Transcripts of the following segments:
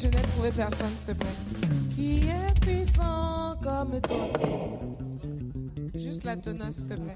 Je n'ai trouvé personne, s'il te plaît. Qui est puissant comme toi? Juste la tonade, s'il te plaît.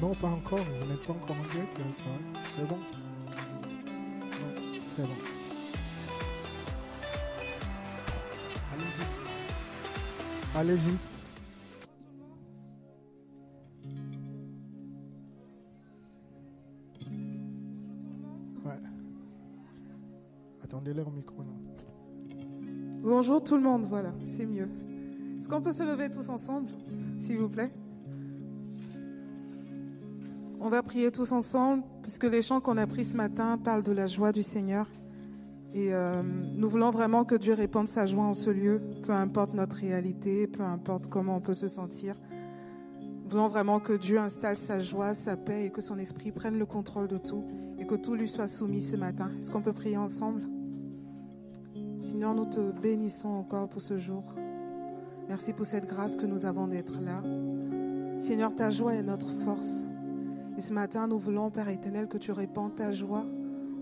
Non, pas encore. Vous n'êtes pas encore en direct, c'est bon. Ouais, c'est bon. Allez-y. Allez-y. Ouais. Attendez-les au micro. Bonjour tout le monde, voilà, c'est mieux. Est-ce qu'on peut se lever tous ensemble, s'il vous plaît? Va prier tous ensemble, puisque les chants qu'on a pris ce matin parlent de la joie du Seigneur. Et euh, nous voulons vraiment que Dieu répande sa joie en ce lieu, peu importe notre réalité, peu importe comment on peut se sentir. Nous voulons vraiment que Dieu installe sa joie, sa paix et que son esprit prenne le contrôle de tout et que tout lui soit soumis ce matin. Est-ce qu'on peut prier ensemble? Seigneur, nous te bénissons encore pour ce jour. Merci pour cette grâce que nous avons d'être là. Seigneur, ta joie est notre force. Et ce matin, nous voulons, Père éternel, que tu répandes ta joie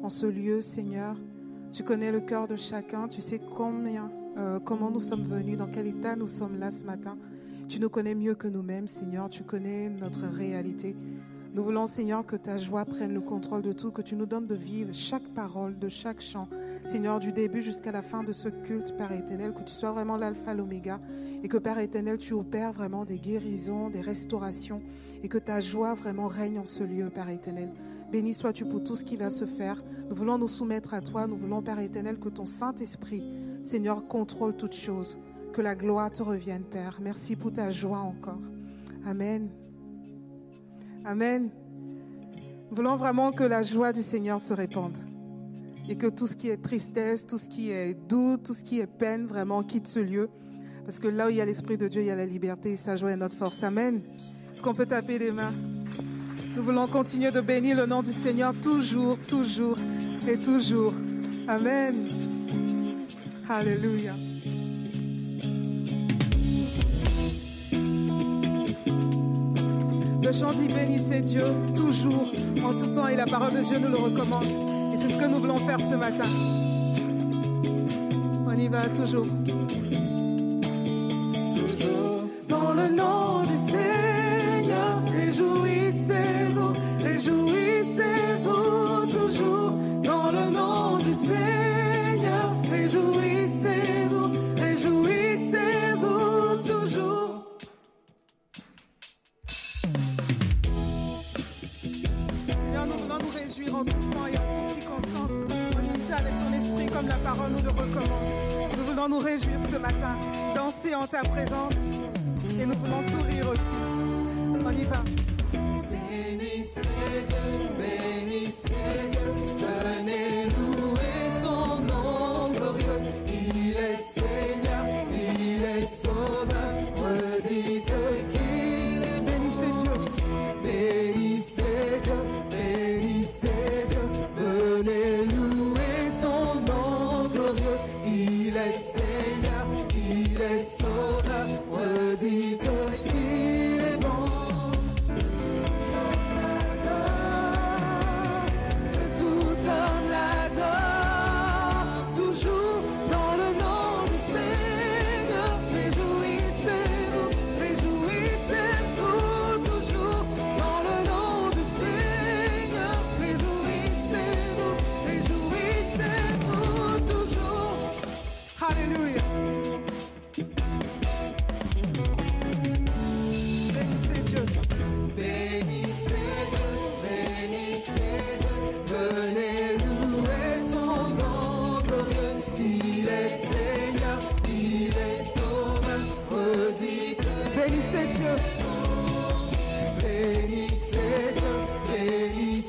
en ce lieu, Seigneur. Tu connais le cœur de chacun. Tu sais combien, euh, comment nous sommes venus, dans quel état nous sommes là ce matin. Tu nous connais mieux que nous-mêmes, Seigneur. Tu connais notre réalité. Nous voulons, Seigneur, que ta joie prenne le contrôle de tout, que tu nous donnes de vivre chaque parole de chaque chant, Seigneur, du début jusqu'à la fin de ce culte, Père éternel, que tu sois vraiment l'alpha, l'oméga, et que, Père éternel, tu opères vraiment des guérisons, des restaurations, et que ta joie vraiment règne en ce lieu, Père éternel. Béni sois-tu pour tout ce qui va se faire. Nous voulons nous soumettre à toi. Nous voulons, Père éternel, que ton Saint-Esprit, Seigneur, contrôle toutes choses. Que la gloire te revienne, Père. Merci pour ta joie encore. Amen. Amen. Nous voulons vraiment que la joie du Seigneur se répande. Et que tout ce qui est tristesse, tout ce qui est doute, tout ce qui est peine, vraiment quitte ce lieu. Parce que là où il y a l'Esprit de Dieu, il y a la liberté et sa joie est notre force. Amen. Qu'on peut taper des mains? Nous voulons continuer de bénir le nom du Seigneur toujours, toujours et toujours. Amen. Alléluia. Le chant dit bénissez Dieu toujours, en tout temps, et la parole de Dieu nous le recommande. Et c'est ce que nous voulons faire ce matin. On y va toujours. Toujours dans le nom en tout temps et en toute circonstance, en unité avec ton esprit, comme la parole nous le recommande. Nous voulons nous réjouir ce matin, danser en ta présence, et nous voulons sourire aussi. On y va. Bénissez Dieu, bénissez Dieu, venez Beni seçim Beni seçim Beni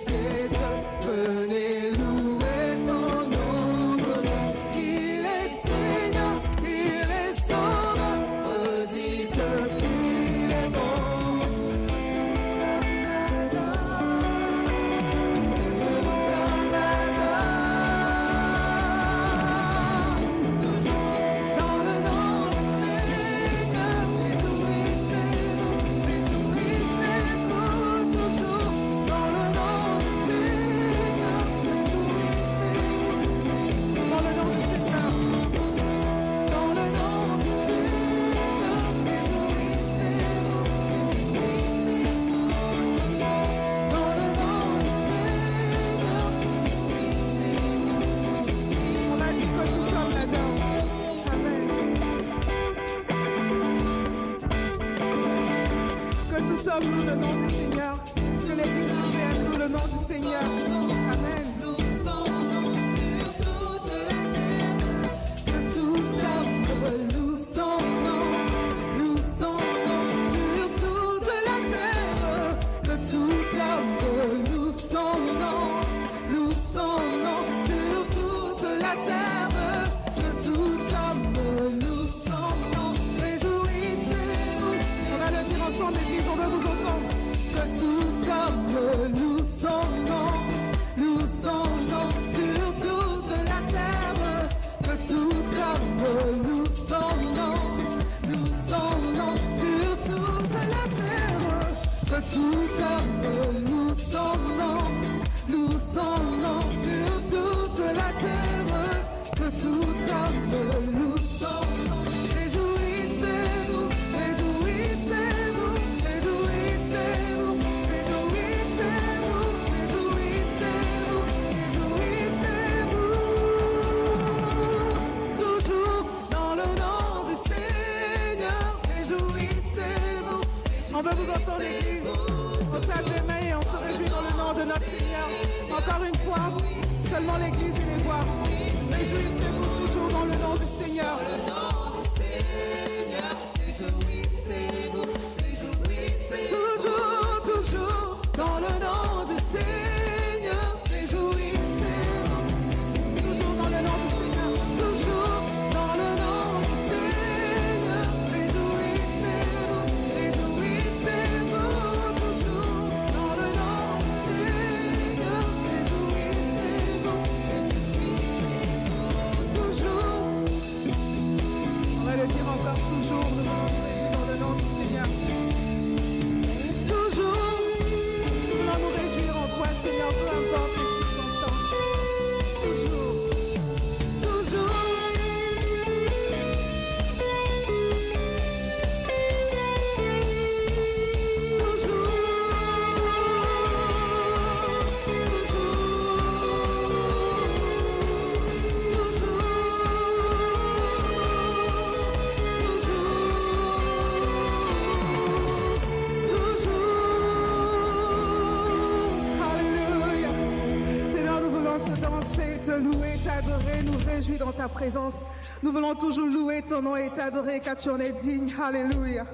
voulons te danser, te louer, t'adorer, nous réjouir dans ta présence. Nous voulons toujours louer ton nom et t'adorer car tu en es digne. Alléluia.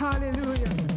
Alléluia.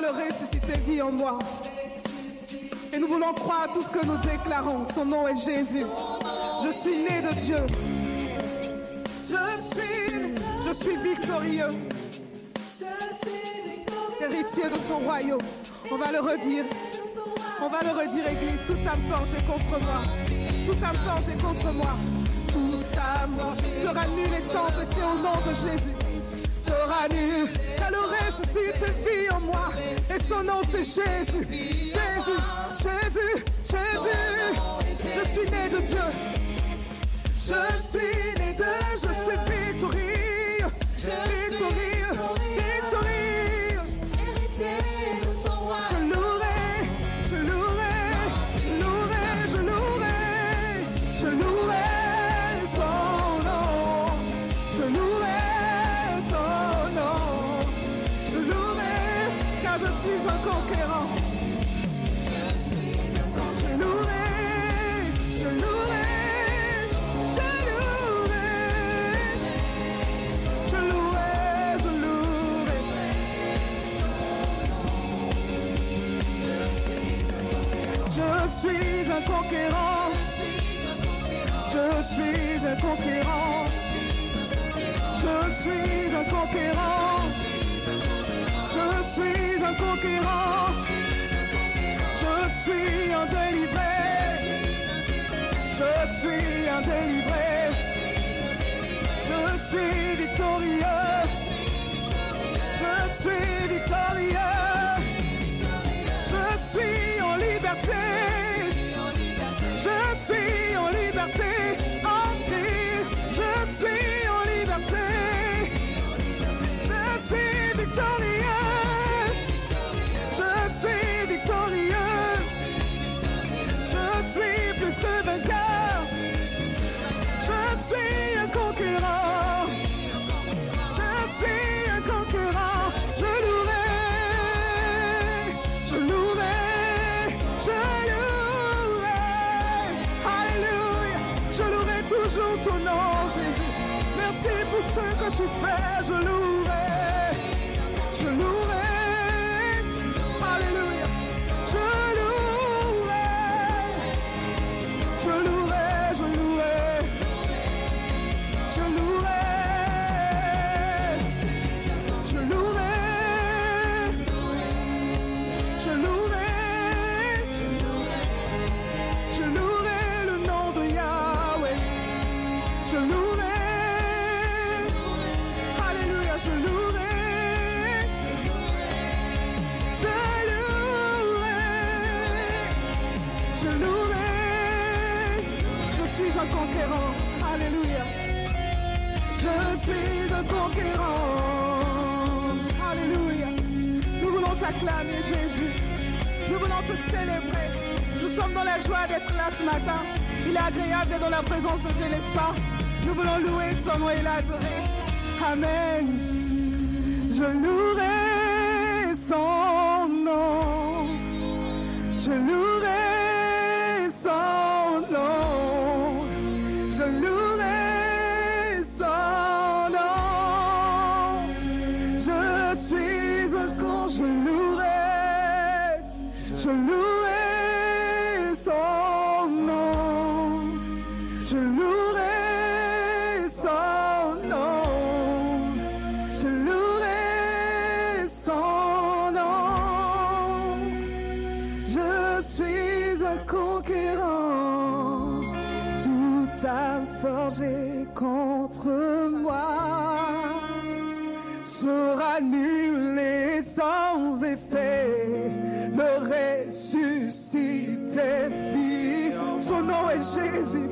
Le ressuscité vit en moi. Et nous voulons croire à tout ce que nous déclarons. Son nom est Jésus. Je suis né de Dieu. Je suis, je suis victorieux. Héritier de son royaume. On va le redire. On va le redire, Église. Toute âme forgée contre moi. Toute âme forgée contre moi. Toute âme sera nulle et sans effet au nom de Jésus. Sera nulle. Car le vit en moi. Et son nom c'est Jésus. Jésus. Jésus. Jésus. Je suis né de Dieu. Je suis né de, je suis. Victorieux. Victorieux. Suis un conquérant. Je suis un conquérant. Je suis un conquérant. Je suis un conquérant. Je suis un délivré. Je suis un délivré. Je suis victorieux. Je suis victorieux. Je suis en liberté. Je suis en liberté. Ce que tu fais. Je louerai. Jésus. Nous voulons te célébrer. Nous sommes dans la joie d'être là ce matin. Il est agréable d'être dans la présence de Dieu, n'est-ce pas? Nous voulons louer son nom et l'adorer. Amen. Je louerai son Son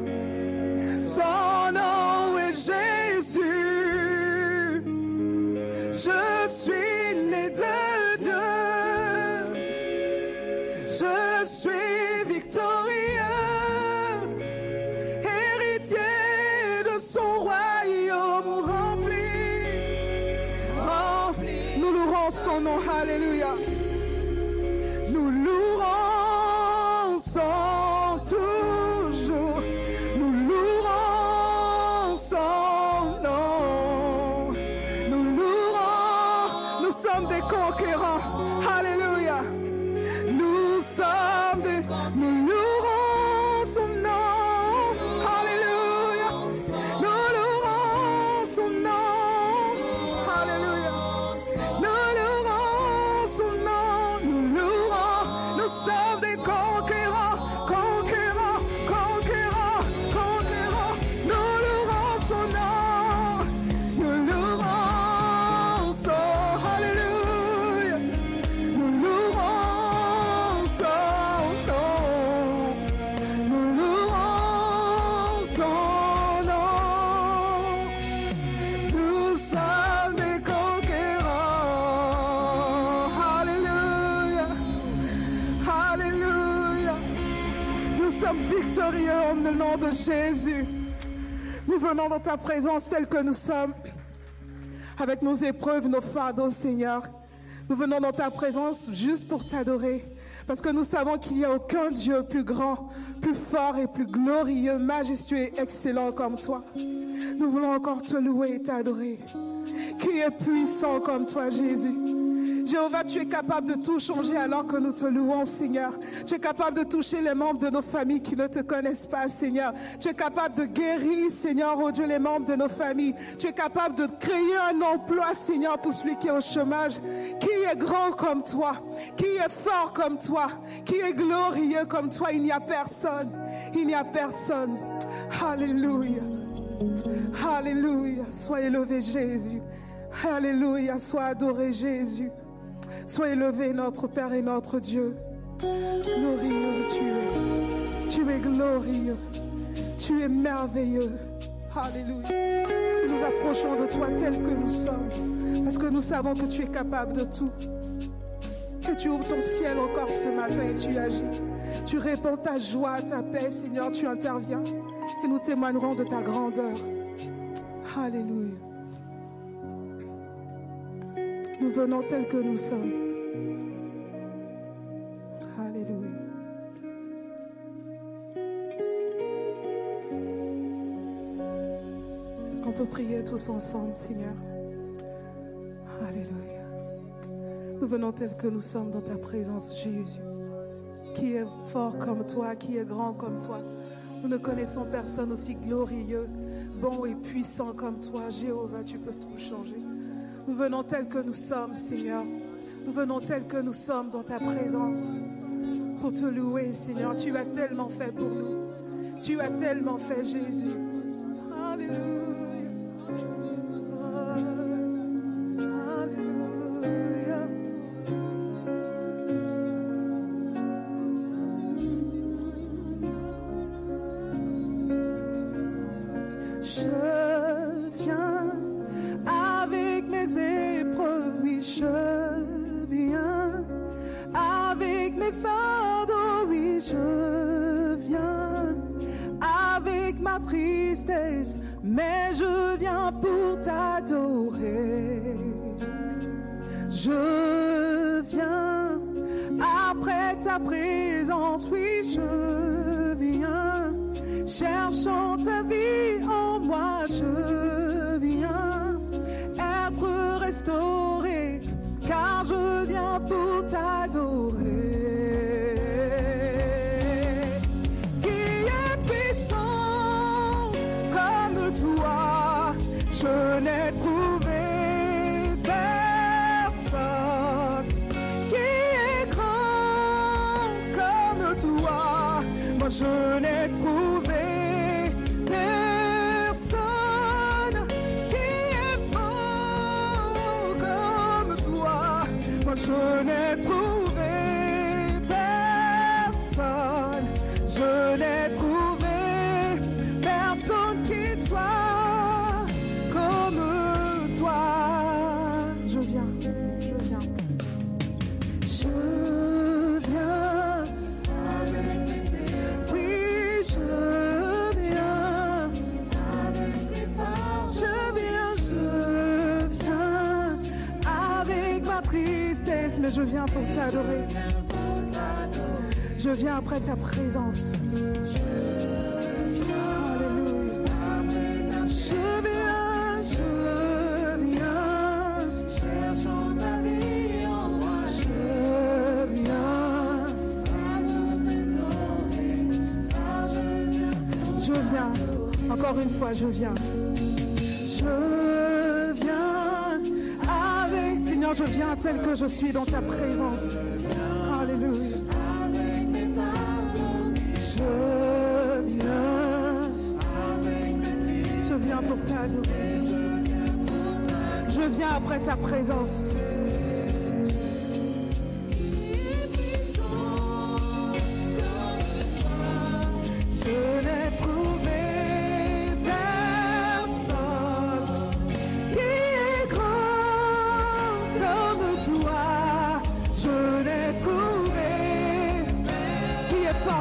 Jésus. Nous venons dans ta présence telle que nous sommes avec nos épreuves, nos fardeaux, Seigneur. Nous venons dans ta présence juste pour t'adorer. Parce que nous savons qu'il n'y a aucun Dieu plus grand, plus fort et plus glorieux, majestueux et excellent comme toi. Nous voulons encore te louer et t'adorer. Qui est puissant comme toi, Jésus? Jéhovah, tu es capable de tout changer alors que nous te louons, Seigneur. Tu es capable de toucher les membres de nos familles qui ne te connaissent pas, Seigneur. Tu es capable de guérir, Seigneur, oh Dieu, les membres de nos familles. Tu es capable de créer un emploi, Seigneur, pour celui qui est au chômage. Qui est grand comme toi? Qui est fort comme toi? Qui est glorieux comme toi? Il n'y a personne. Il n'y a personne. Alléluia. Alléluia. Sois élevé, Jésus. Alléluia. Sois adoré, Jésus. Sois élevé, notre Père et notre Dieu. Glorieux tu es. Tu es glorieux. Tu es merveilleux. Alléluia. Nous approchons de toi tel que nous sommes. Parce que nous savons que tu es capable de tout. Que tu ouvres ton ciel encore ce matin et tu agis. Tu répands ta joie, ta paix, Seigneur, tu interviens. Et nous témoignerons de ta grandeur. Alléluia. Nous venons tels que nous sommes. Alléluia. Est-ce qu'on peut prier tous ensemble, Seigneur? Alléluia. Nous venons tels que nous sommes dans ta présence, Jésus. Qui est fort comme toi, qui est grand comme toi. Nous ne connaissons personne aussi glorieux, bon et puissant comme toi. Jéhovah, tu peux tout changer. Nous venons tels que nous sommes, Seigneur. Nous venons tels que nous sommes dans ta présence pour te louer, Seigneur. Tu as tellement fait pour nous. Tu as tellement fait, Jésus. Dans ta.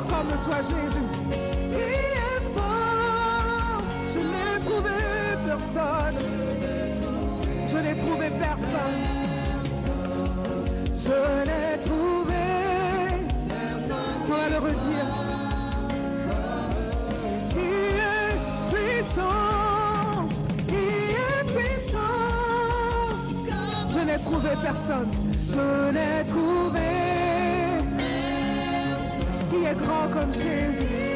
Comme toi, Jésus. Qui est fort. Je n'ai trouvé personne. Je n'ai trouvé personne. Je n'ai trouvé. On le redire? Qui est puissant, qui est puissant. Je n'ai trouvé personne, je n'ai trouvé qui est grand comme Jésus.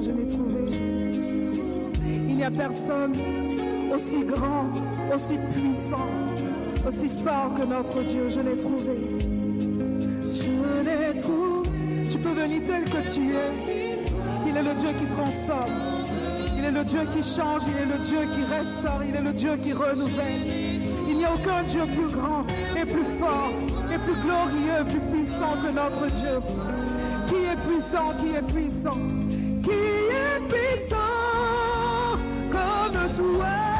Je l'ai trouvé. Il n'y a personne aussi grand, aussi puissant, aussi fort que notre Dieu. Je l'ai trouvé. Je l'ai trouvé. Tu peux venir tel que tu es. Il est le Dieu qui transforme. Il est le Dieu qui change. Il est le Dieu qui restaure. Il est le Dieu qui renouvelle. Il n'y a aucun Dieu plus grand et plus fort et plus glorieux, plus puissant que notre Dieu. Qui est puissant, qui est puissant, puissant comme toi.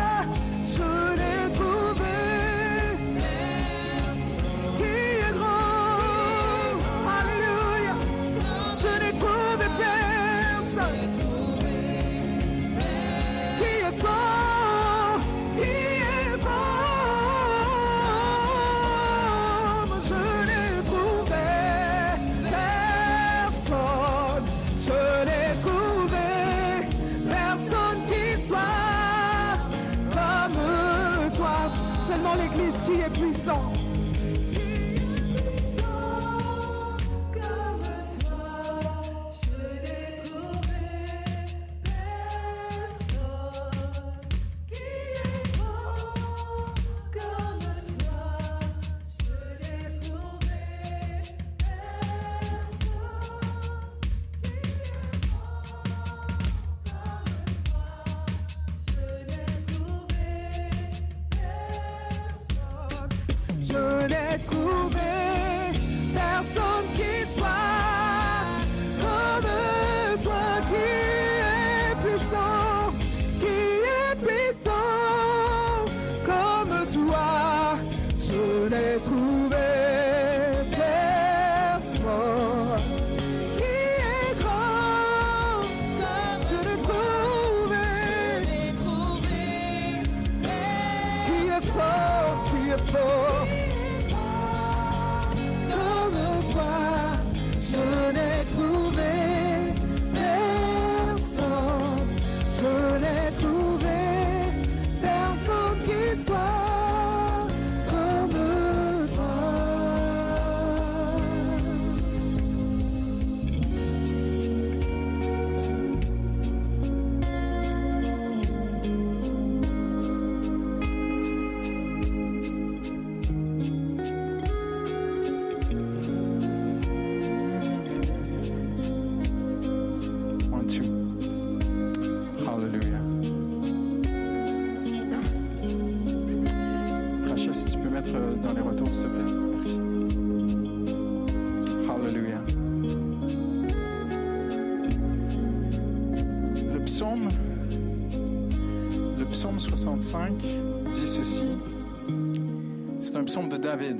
De David.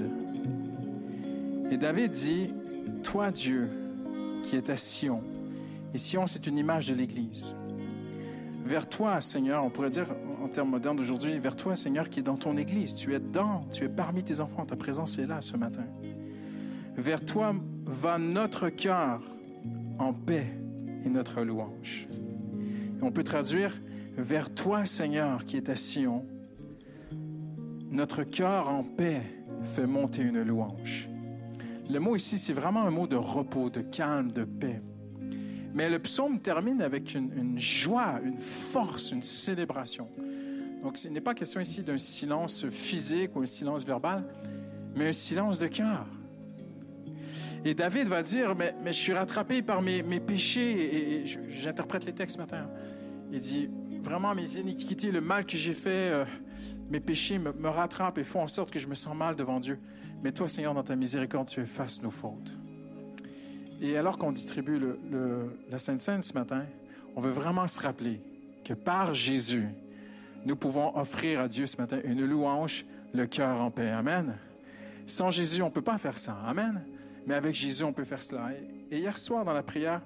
Et David dit, Toi Dieu, qui est à Sion, et Sion c'est une image de l'Église. Vers toi, Seigneur, on pourrait dire en termes modernes d'aujourd'hui, vers toi, Seigneur, qui est dans ton Église. Tu es dans, tu es parmi tes enfants, ta présence est là ce matin. Vers toi va notre cœur en paix et notre louange. on peut traduire, vers toi, Seigneur, qui est à Sion, notre cœur en paix fait monter une louange. Le mot ici, c'est vraiment un mot de repos, de calme, de paix. Mais le psaume termine avec une, joie, une force, une célébration. Donc, ce n'est pas question ici d'un silence physique ou un silence verbal, mais un silence de cœur. Et David va dire, mais, je suis rattrapé par mes, mes péchés, et, j'interprète les textes ce matin. Il dit, vraiment, mes iniquités, le mal que j'ai fait, euh, mes péchés me, rattrapent et font en sorte que je me sens mal devant Dieu. Mais toi, Seigneur, dans ta miséricorde, tu effaces nos fautes. Et alors qu'on distribue la Sainte Seine ce matin, on veut vraiment se rappeler que par Jésus, nous pouvons offrir à Dieu ce matin une louange, le cœur en paix. Amen. Sans Jésus, on ne peut pas faire ça. Amen. Mais avec Jésus, on peut faire cela. Et hier soir, dans la prière,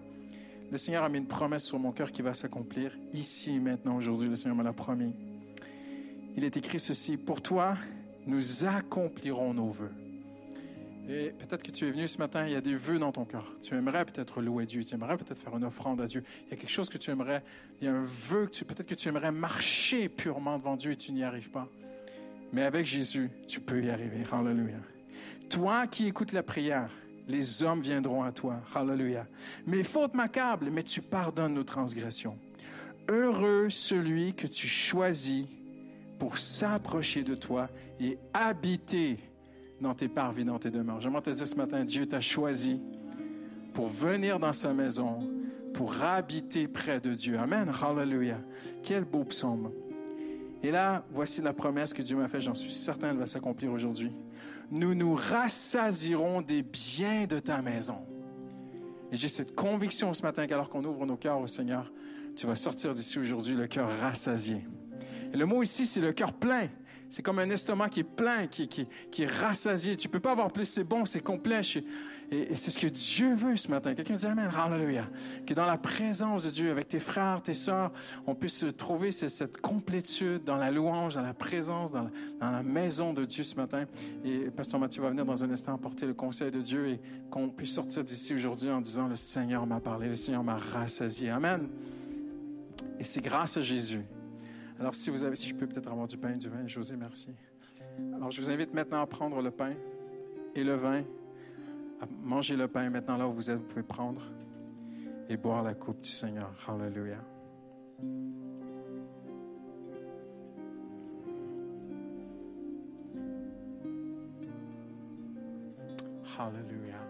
le Seigneur a mis une promesse sur mon cœur qui va s'accomplir ici, maintenant, aujourd'hui. Le Seigneur me l'a promis. Il est écrit ceci, pour toi, nous accomplirons nos voeux. Et peut-être que tu es venu ce matin, il y a des vœux dans ton cœur. Tu aimerais peut-être louer Dieu, tu aimerais peut-être faire une offrande à Dieu. Il y a quelque chose que tu aimerais, il y a un vœu que tu, peut-être que tu aimerais marcher purement devant Dieu et tu n'y arrives pas. Mais avec Jésus, tu peux y arriver. Hallelujah. Toi qui écoutes la prière, les hommes viendront à toi. Hallelujah. Mes fautes m'accablent, mais tu pardonnes nos transgressions. Heureux celui que tu choisis pour s'approcher de toi et habiter dans tes parvis, dans tes demeures. J'aimerais te dire ce matin, Dieu t'a choisi pour venir dans sa maison, pour habiter près de Dieu. Amen. Hallelujah. Quel beau psaume. Et là, voici la promesse que Dieu m'a faite. J'en suis certain, elle va s'accomplir aujourd'hui. Nous nous rassasirons des biens de ta maison. Et j'ai cette conviction ce matin qu'alors qu'on ouvre nos cœurs au Seigneur, tu vas sortir d'ici aujourd'hui le cœur rassasié. Le mot ici, c'est le cœur plein. C'est comme un estomac qui est plein, qui, qui, qui est rassasié. Tu peux pas avoir plus, c'est bon, c'est complet. Et, c'est ce que Dieu veut ce matin. Quelqu'un dit Amen, Hallelujah. Que dans la présence de Dieu, avec tes frères, tes sœurs, on puisse trouver cette complétude dans la louange, dans la présence, dans la, maison de Dieu ce matin. Et Pasteur Mathieu va venir dans un instant porter le conseil de Dieu et qu'on puisse sortir d'ici aujourd'hui en disant Le Seigneur m'a parlé, le Seigneur m'a rassasié. Amen. Et c'est grâce à Jésus alors, si vous avez, si je peux peut-être avoir du pain et du vin, José, merci. Alors, je vous invite maintenant à prendre le pain et le vin, à manger le pain maintenant là où vous êtes, vous pouvez prendre et boire la coupe du Seigneur. Hallelujah. Hallelujah.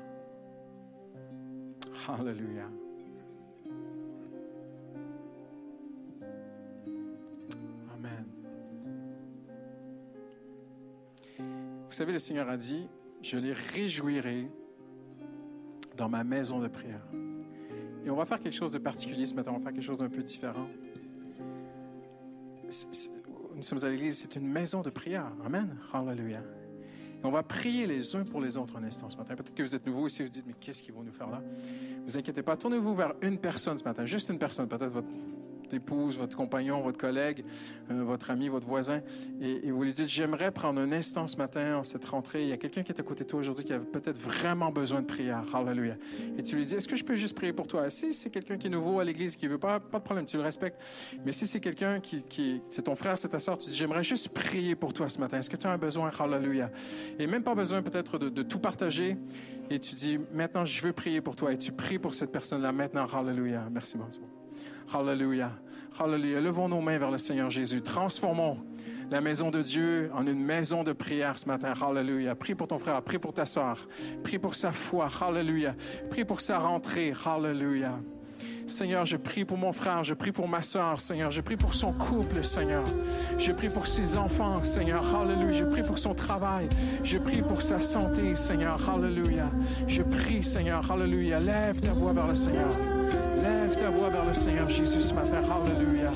Hallelujah. Savez, le Seigneur a dit, je les réjouirai dans ma maison de prière. Et on va faire quelque chose de particulier ce matin, on va faire quelque chose d'un peu différent. Nous sommes à l'église, c'est une maison de prière. Amen. Hallelujah. Et on va prier les uns pour les autres un instant ce matin. Peut-être que vous êtes nouveau ici, vous dites, mais qu'est-ce qu'ils vont nous faire là? Ne vous inquiétez pas, tournez-vous vers une personne ce matin, juste une personne, peut-être votre épouse, votre compagnon, votre collègue, euh, votre ami, votre voisin, et, vous lui dites, j'aimerais prendre un instant ce matin, en cette rentrée, il y a quelqu'un qui est à côté de toi aujourd'hui qui a peut-être vraiment besoin de prière. Hallelujah. Et tu lui dis, est-ce que je peux juste prier pour toi? Si c'est quelqu'un qui est nouveau à l'église, qui veut pas, pas de problème, tu le respectes. Mais si c'est quelqu'un qui, qui c'est ton frère, c'est ta soeur, tu dis, j'aimerais juste prier pour toi ce matin. Est-ce que tu as un besoin? Hallelujah. Et même pas besoin peut-être de, de tout partager. Et tu dis, maintenant, je veux prier pour toi. Et tu pries pour cette personne-là maintenant. Hallelujah. Merci, bon. Hallelujah. Hallelujah. Levons nos mains vers le Seigneur Jésus. Transformons la maison de Dieu en une maison de prière ce matin. Hallelujah. Prie pour ton frère, prie pour ta soeur, prie pour sa foi. Hallelujah. Prie pour sa rentrée. Hallelujah. Seigneur, je prie pour mon frère, je prie pour ma soeur, Seigneur, je prie pour son couple, Seigneur. Je prie pour ses enfants, Seigneur. Hallelujah. Je prie pour son travail. Je prie pour sa santé, Seigneur. Hallelujah. Je prie, Seigneur. Hallelujah. Lève ta voix vers le Seigneur. Le Seigneur Jésus ce matin. Hallelujah.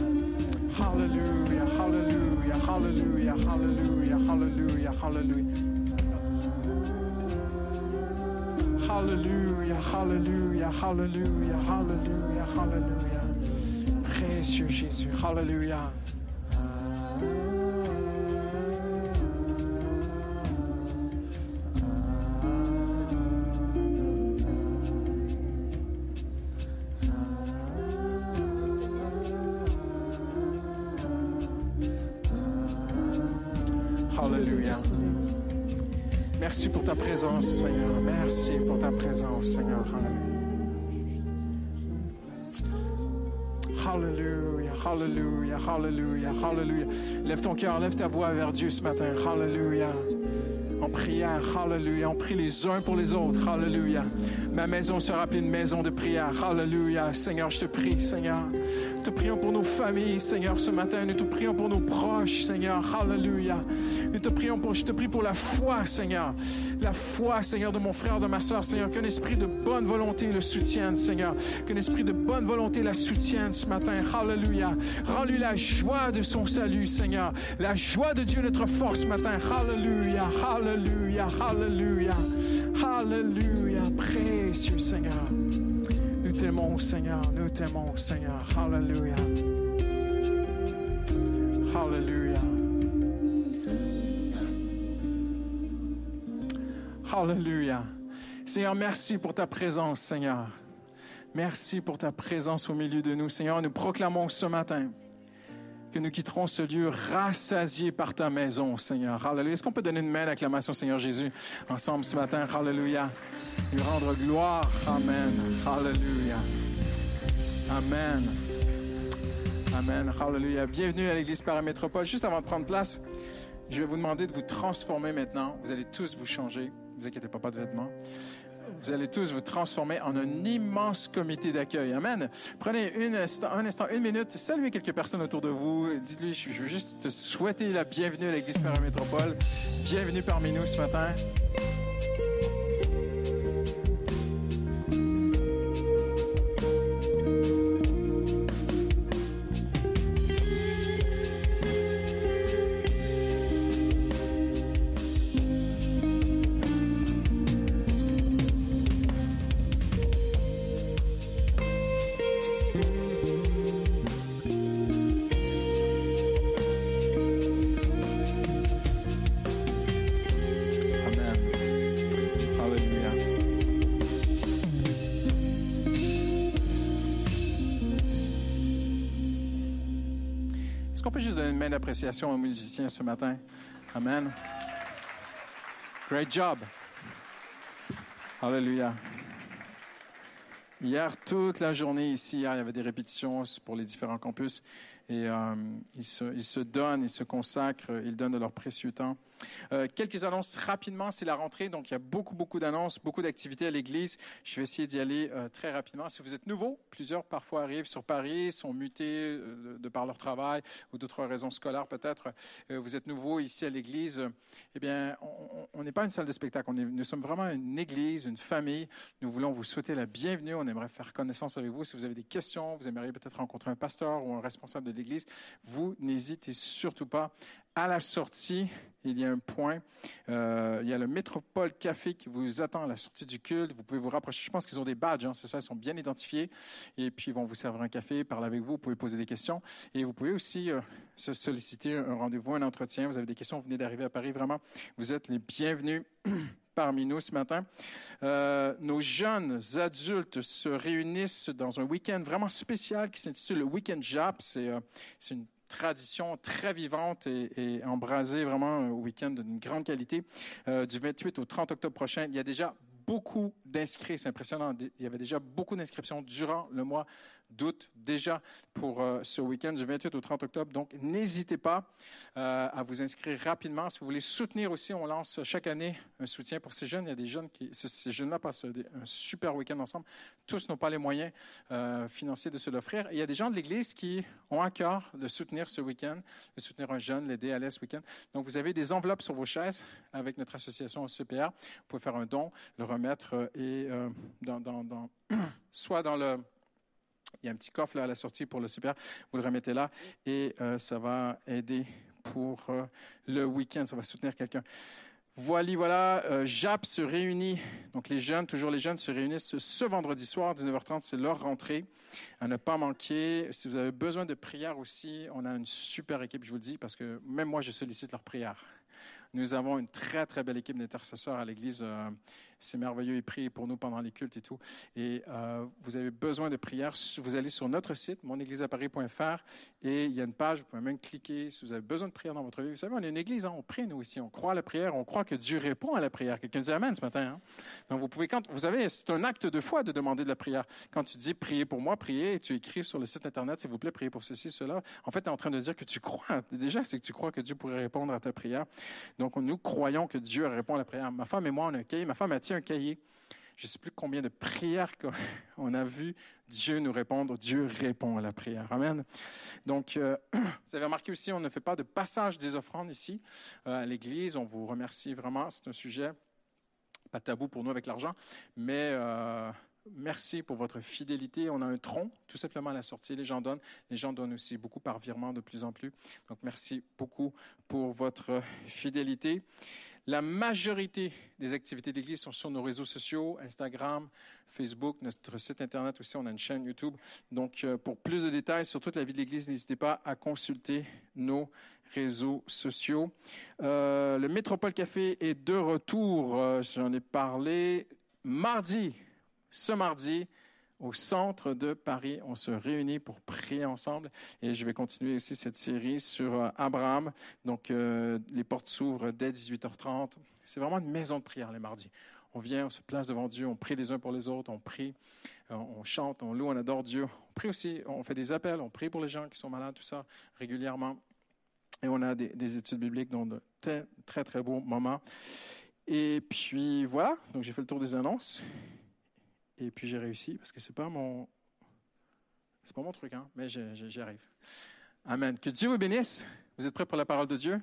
Hallelujah, hallelujah, hallelujah, hallelujah, hallelujah, hallelujah. Hallelujah, hallelujah, hallelujah, hallelujah, hallelujah. Précieux Jésus, hallelujah. Hallelujah. Présence, Seigneur. Merci pour ta présence, Seigneur. Hallelujah. Hallelujah, hallelujah, hallelujah. Lève ton cœur, lève ta voix vers Dieu ce matin. Hallelujah. En prière, hallelujah. On prie les uns pour les autres. Hallelujah. Ma maison sera une maison de prière. Hallelujah. Seigneur, je te prie, Seigneur. Nous te prions pour nos familles, Seigneur, ce matin. Nous te prions pour nos proches, Seigneur. Hallelujah. Nous te prions pour, je te prie pour la foi, Seigneur. La foi, Seigneur, de mon frère, de ma soeur, Seigneur. Qu'un esprit de bonne volonté le soutienne, Seigneur. Qu'un esprit de bonne volonté la soutienne ce matin. Hallelujah. Rends-lui la joie de son salut, Seigneur. La joie de Dieu, notre force ce matin. Hallelujah. Hallelujah. Hallelujah. Hallelujah. Précieux Seigneur. T'aimons, Seigneur. Nous t'aimons, Seigneur. Hallelujah. Hallelujah. Hallelujah. Seigneur, merci pour ta présence, Seigneur. Merci pour ta présence au milieu de nous, Seigneur. Nous proclamons ce matin que nous quitterons ce lieu rassasié par ta maison, Seigneur. Hallelujah. Est-ce qu'on peut donner une main d'acclamation, Seigneur Jésus, ensemble ce matin? Hallelujah. Lui rendre gloire. Amen. Hallelujah. Amen. Amen. Hallelujah. Bienvenue à l'Église Paramétropole. Juste avant de prendre place, je vais vous demander de vous transformer maintenant. Vous allez tous vous changer. Ne vous inquiétez pas, pas de vêtements vous allez tous vous transformer en un immense comité d'accueil. Amen. Prenez instant, un instant, une minute, saluez quelques personnes autour de vous. Dites-lui, je veux juste te souhaiter la bienvenue à l'Église Paramétropole. Bienvenue parmi nous ce matin. D'appréciation aux musiciens ce matin? Amen. Great job. Hallelujah. Hier, toute la journée ici, hier, il y avait des répétitions pour les différents campus et euh, ils, se, donnent, ils se consacrent, ils donnent de leur précieux temps. Euh, quelques annonces rapidement, c'est la rentrée, donc il y a beaucoup, beaucoup d'annonces, beaucoup d'activités à l'Église. Je vais essayer d'y aller euh, très rapidement. Si vous êtes nouveau, plusieurs parfois arrivent sur Paris, sont mutés de par leur travail ou d'autres raisons scolaires peut-être. Vous êtes nouveau ici à l'Église, eh bien, on- n'est pas une salle de spectacle, nous sommes vraiment une Église, une famille. Nous voulons vous souhaiter la bienvenue. On aimerait faire connaissance avec vous. Si vous avez des questions, vous aimeriez peut-être rencontrer un pasteur ou un responsable de l'Église, vous n'hésitez surtout pas. À la sortie, il y a un point. Euh, il y a le Métropole Café qui vous attend à la sortie du culte. Vous pouvez vous rapprocher. Je pense qu'ils ont des badges, hein, c'est ça, ils sont bien identifiés. Et puis, ils vont vous servir un café, parler avec vous. Vous pouvez poser des questions. Et vous pouvez aussi euh, se solliciter un rendez-vous, un entretien. Vous avez des questions, vous venez d'arriver à Paris. Vraiment, vous êtes les bienvenus. parmi nous ce matin. Euh, nos jeunes adultes se réunissent dans un week-end vraiment spécial qui s'intitule le Week-end JAP. C'est une tradition très vivante et, embrasée, vraiment un week-end d'une grande qualité. Euh, du 28 au 30 octobre prochain, il y a déjà beaucoup d'inscrits, c'est impressionnant. Il y avait déjà beaucoup d'inscriptions durant le mois d'août, déjà pour euh, ce week-end du 28 au 30 octobre. Donc, n'hésitez pas euh, à vous inscrire rapidement. Si vous voulez soutenir aussi, on lance chaque année un soutien pour ces jeunes. Il y a des jeunes qui, ce- ces jeunes-là passent un super week-end ensemble. Tous n'ont pas les moyens euh, financiers de se l'offrir. Il y a des gens de l'Église qui ont à cœur de soutenir ce week-end, de soutenir un jeune, l'aider à à ce week-end. Donc, vous avez des enveloppes sur vos chaises avec notre association CPR. Vous pouvez faire un don, le remettre et dans, dans- dans- soit dans le Il y a un petit coffre là à la sortie pour le super. Vous le remettez là et euh, ça va aider pour euh, le week-end. Ça va soutenir quelqu'un. Voilà, voilà, euh, JAP se réunit, donc les jeunes, toujours les jeunes se réunissent ce vendredi soir, 19h30, c'est leur rentrée, à ne pas manquer. Si vous avez besoin de prière aussi, on a une super équipe, je vous le dis, parce que même moi, je sollicite leur prière. Nous avons une très, très belle équipe d'intercesseurs à l'Église. C'est merveilleux. Ils prient pour nous pendant les cultes et tout. Et euh, vous avez besoin de prière. Vous allez sur notre site, monégliseaparis.fr, et il y a une page. Vous pouvez même cliquer si vous avez besoin de prière dans votre vie. Vous savez, on est une église. Hein, on prie, nous, ici. On croit à la prière. On croit que Dieu répond à la prière. Quelqu'un dit Amen ce matin. Hein? Donc, vous pouvez, quand vous savez, c'est un acte de foi de demander de la prière. Quand tu dis priez pour moi, priez, et tu écris sur le site Internet, s'il vous plaît, priez pour ceci, cela. En fait, tu es en train de dire que tu crois. Déjà, c'est que tu crois que Dieu pourrait répondre à ta prière. Donc, nous croyons que Dieu répond à la prière. Ma femme et moi, on a cahier. Ma femme a un cahier je ne sais plus combien de prières qu'on a vu Dieu nous répondre. Dieu répond à la prière. Amen. Donc, euh, vous avez remarqué aussi, on ne fait pas de passage des offrandes ici euh, à l'Église. On vous remercie vraiment. C'est un sujet pas tabou pour nous avec l'argent, mais euh, merci pour votre fidélité. On a un tronc, tout simplement à la sortie. Les gens donnent. Les gens donnent aussi beaucoup par virement de plus en plus. Donc, merci beaucoup pour votre fidélité. La majorité des activités d'église sont sur nos réseaux sociaux, Instagram, Facebook, notre site Internet aussi, on a une chaîne YouTube. Donc, euh, pour plus de détails sur toute la vie de l'église, n'hésitez pas à consulter nos réseaux sociaux. Euh, le Métropole Café est de retour. Euh, j'en ai parlé mardi, ce mardi, au centre de Paris. On se réunit pour prier ensemble et je vais continuer aussi cette série sur euh, Abraham. Donc, euh, les portes s'ouvrent dès 18h30. C'est vraiment une maison de prière les mardis. On vient, on se place devant Dieu, on prie les uns pour les autres, on prie, euh, on chante, on loue, on adore Dieu. On prie aussi, on fait des appels, on prie pour les gens qui sont malades, tout ça, régulièrement. Et on a des, études bibliques dans de très, très, très beaux moments. Et puis voilà, donc j'ai fait le tour des annonces. Et puis j'ai réussi parce que c'est pas mon c'est pas mon truc, hein, mais j'y arrive. Amen. Que Dieu vous bénisse. Vous êtes prêts pour la parole de Dieu?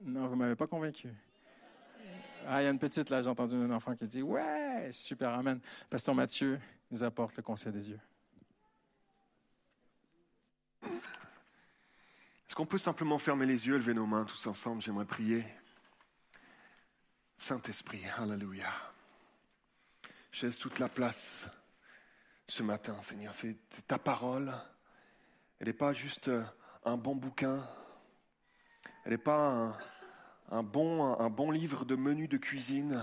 Non, vous m'avez pas convaincu. Ah, il y a une petite, là, j'ai entendu un enfant qui dit Ouais, super, Amen. Pasteur Mathieu nous apporte le conseil des yeux. Est-ce qu'on peut simplement fermer les yeux, lever nos mains tous ensemble? J'aimerais prier. Saint-Esprit, Alléluia. Je laisse toute la place ce matin, Seigneur. C'est ta parole. Elle n'est pas juste un bon bouquin. Elle n'est pas un, bon, un bon livre de menu de cuisine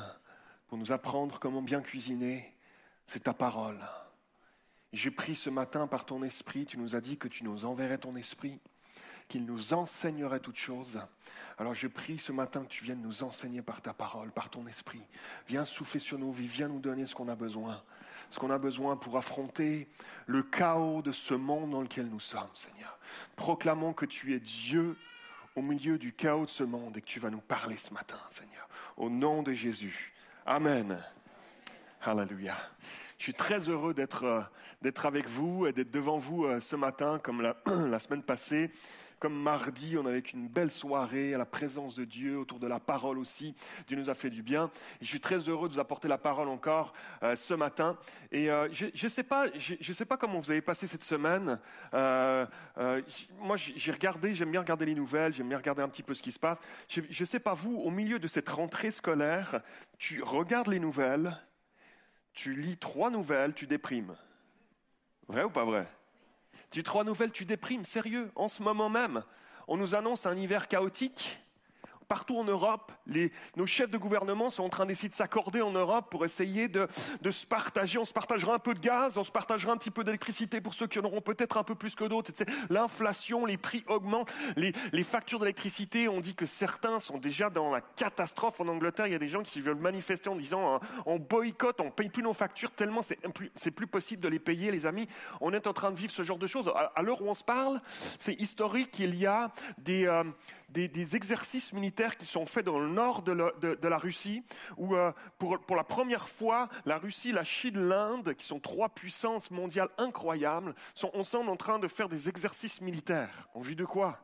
pour nous apprendre comment bien cuisiner. C'est ta parole. J'ai pris ce matin par ton esprit, tu nous as dit que tu nous enverrais ton esprit qu'il nous enseignerait toutes choses. Alors je prie ce matin que tu viennes nous enseigner par ta parole, par ton esprit. Viens souffler sur nos vies, viens nous donner ce qu'on a besoin. Ce qu'on a besoin pour affronter le chaos de ce monde dans lequel nous sommes, Seigneur. Proclamons que tu es Dieu au milieu du chaos de ce monde et que tu vas nous parler ce matin, Seigneur. Au nom de Jésus. Amen. Alléluia. Je suis très heureux d'être, euh, avec vous et d'être devant vous euh, ce matin comme la, la semaine passée. Comme mardi, on avait une belle soirée à la présence de Dieu, autour de la parole aussi. Dieu nous a fait du bien. je suis très heureux de vous apporter la parole encore euh, ce matin. Et euh, je ne sais, pas, je, sais pas comment vous avez passé cette semaine. Euh, moi, j'ai regardé, j'aime bien regarder les nouvelles, j'aime bien regarder un petit peu ce qui se passe. Je ne sais pas vous, au milieu de cette rentrée scolaire, tu regardes les nouvelles, tu lis trois nouvelles, tu déprimes. Vrai ou pas vrai? Tu trois nouvelles, tu déprimes, sérieux, en ce moment même. On nous annonce un hiver chaotique, partout en Europe, nos chefs de gouvernement sont en train d'essayer de s'accorder en Europe pour essayer de, se partager. On se partagera un peu de gaz, on se partagera un petit peu d'électricité pour ceux qui en auront peut-être un peu plus que d'autres. L'inflation, les prix augmentent, les, factures d'électricité, on dit que certains sont déjà dans la catastrophe en Angleterre. Il y a des gens qui veulent manifester en disant on boycotte, on paye plus nos factures tellement c'est plus, plus possible de les payer, les amis. On est en train de vivre ce genre de choses. À, l'heure où on se parle, c'est historique. Il y a des, euh, des, exercices militaires qui sont faits dans le nord de, la, Russie, où euh, pour, pour, la première fois, la Russie, la Chine, l'Inde, qui sont trois puissances mondiales incroyables, sont ensemble en train de faire des exercices militaires. En vue de quoi?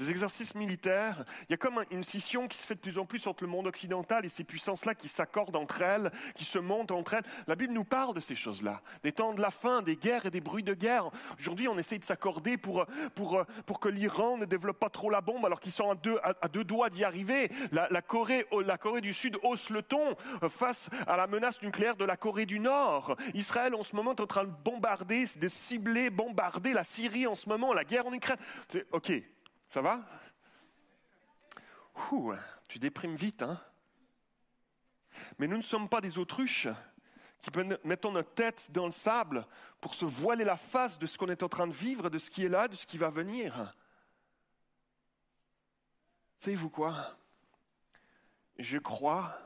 Des exercices militaires, il y a comme une scission qui se fait de plus en plus entre le monde occidental et ces puissances-là qui s'accordent entre elles, qui se montent entre elles. La Bible nous parle de ces choses-là, des temps de la fin, des guerres et des bruits de guerre. Aujourd'hui, on essaye de s'accorder pour, pour, pour que l'Iran ne développe pas trop la bombe alors qu'ils sont à deux, à, deux doigts d'y arriver. La, la, Corée, la Corée du Sud hausse le ton face à la menace nucléaire de la Corée du Nord. Israël, en ce moment, est en train de bombarder, de cibler, bombarder la Syrie en ce moment, la guerre en Ukraine. Ok, ça va? Ouh, Tu déprimes vite, hein Mais nous ne sommes pas des autruches qui mettons notre tête dans le sable pour se voiler la face de ce qu'on est en train de vivre, de ce qui est là, de ce qui va venir. Savez-vous quoi? Je crois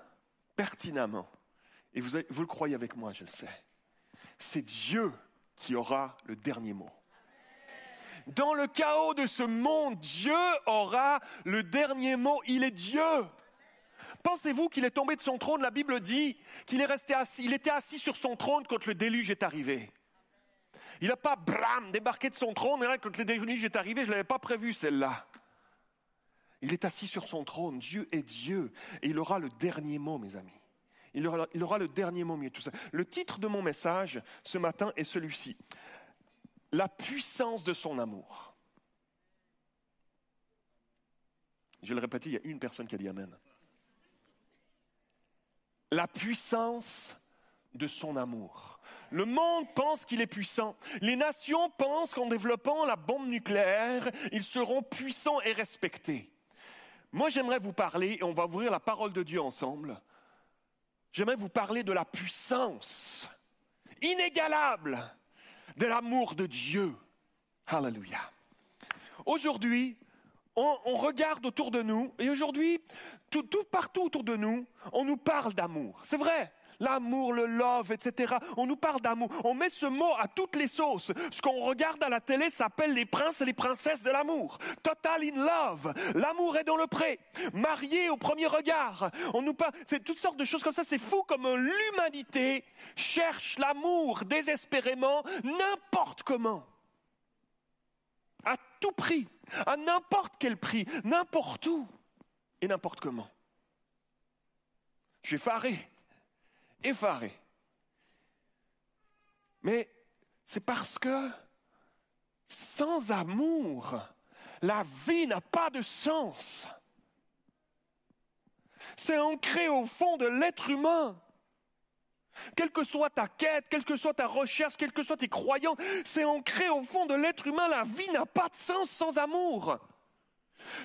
pertinemment, et vous, vous le croyez avec moi, je le sais, c'est Dieu qui aura le dernier mot. Dans le chaos de ce monde, Dieu aura le dernier mot. Il est Dieu. Pensez-vous qu'il est tombé de son trône? La Bible dit qu'il est resté assis. Il était assis sur son trône quand le déluge est arrivé. Il n'a pas bram débarqué de son trône. Et quand le déluge est arrivé, je ne l'avais pas prévu celle-là. Il est assis sur son trône. Dieu est Dieu. Et il aura le dernier mot, mes amis. Il aura, le dernier mot mieux tout ça. Le titre de mon message ce matin est celui-ci la puissance de son amour. Je le répète, il y a une personne qui a dit Amen. La puissance de son amour. Le monde pense qu'il est puissant. Les nations pensent qu'en développant la bombe nucléaire, ils seront puissants et respectés. Moi, j'aimerais vous parler, et on va ouvrir la parole de Dieu ensemble. J'aimerais vous parler de la puissance inégalable de l'amour de Dieu. Alléluia. Aujourd'hui, on, regarde autour de nous, et aujourd'hui, tout, tout, partout autour de nous, on nous parle d'amour. C'est vrai. L'amour, le love, etc. On nous parle d'amour. On met ce mot à toutes les sauces. Ce qu'on regarde à la télé s'appelle les princes et les princesses de l'amour. Total in love. L'amour est dans le pré. Marié au premier regard. On nous parle, c'est toutes sortes de choses comme ça. C'est fou comme l'humanité cherche l'amour désespérément, n'importe comment. À tout prix, à n'importe quel prix, n'importe où et n'importe comment. Je suis effaré, effaré. Mais c'est parce que sans amour, la vie n'a pas de sens. C'est ancré au fond de l'être humain. Quelle que soit ta quête, quelle que soit ta recherche, quelles que soient tes croyances, c'est ancré au fond de l'être humain. La vie n'a pas de sens sans amour.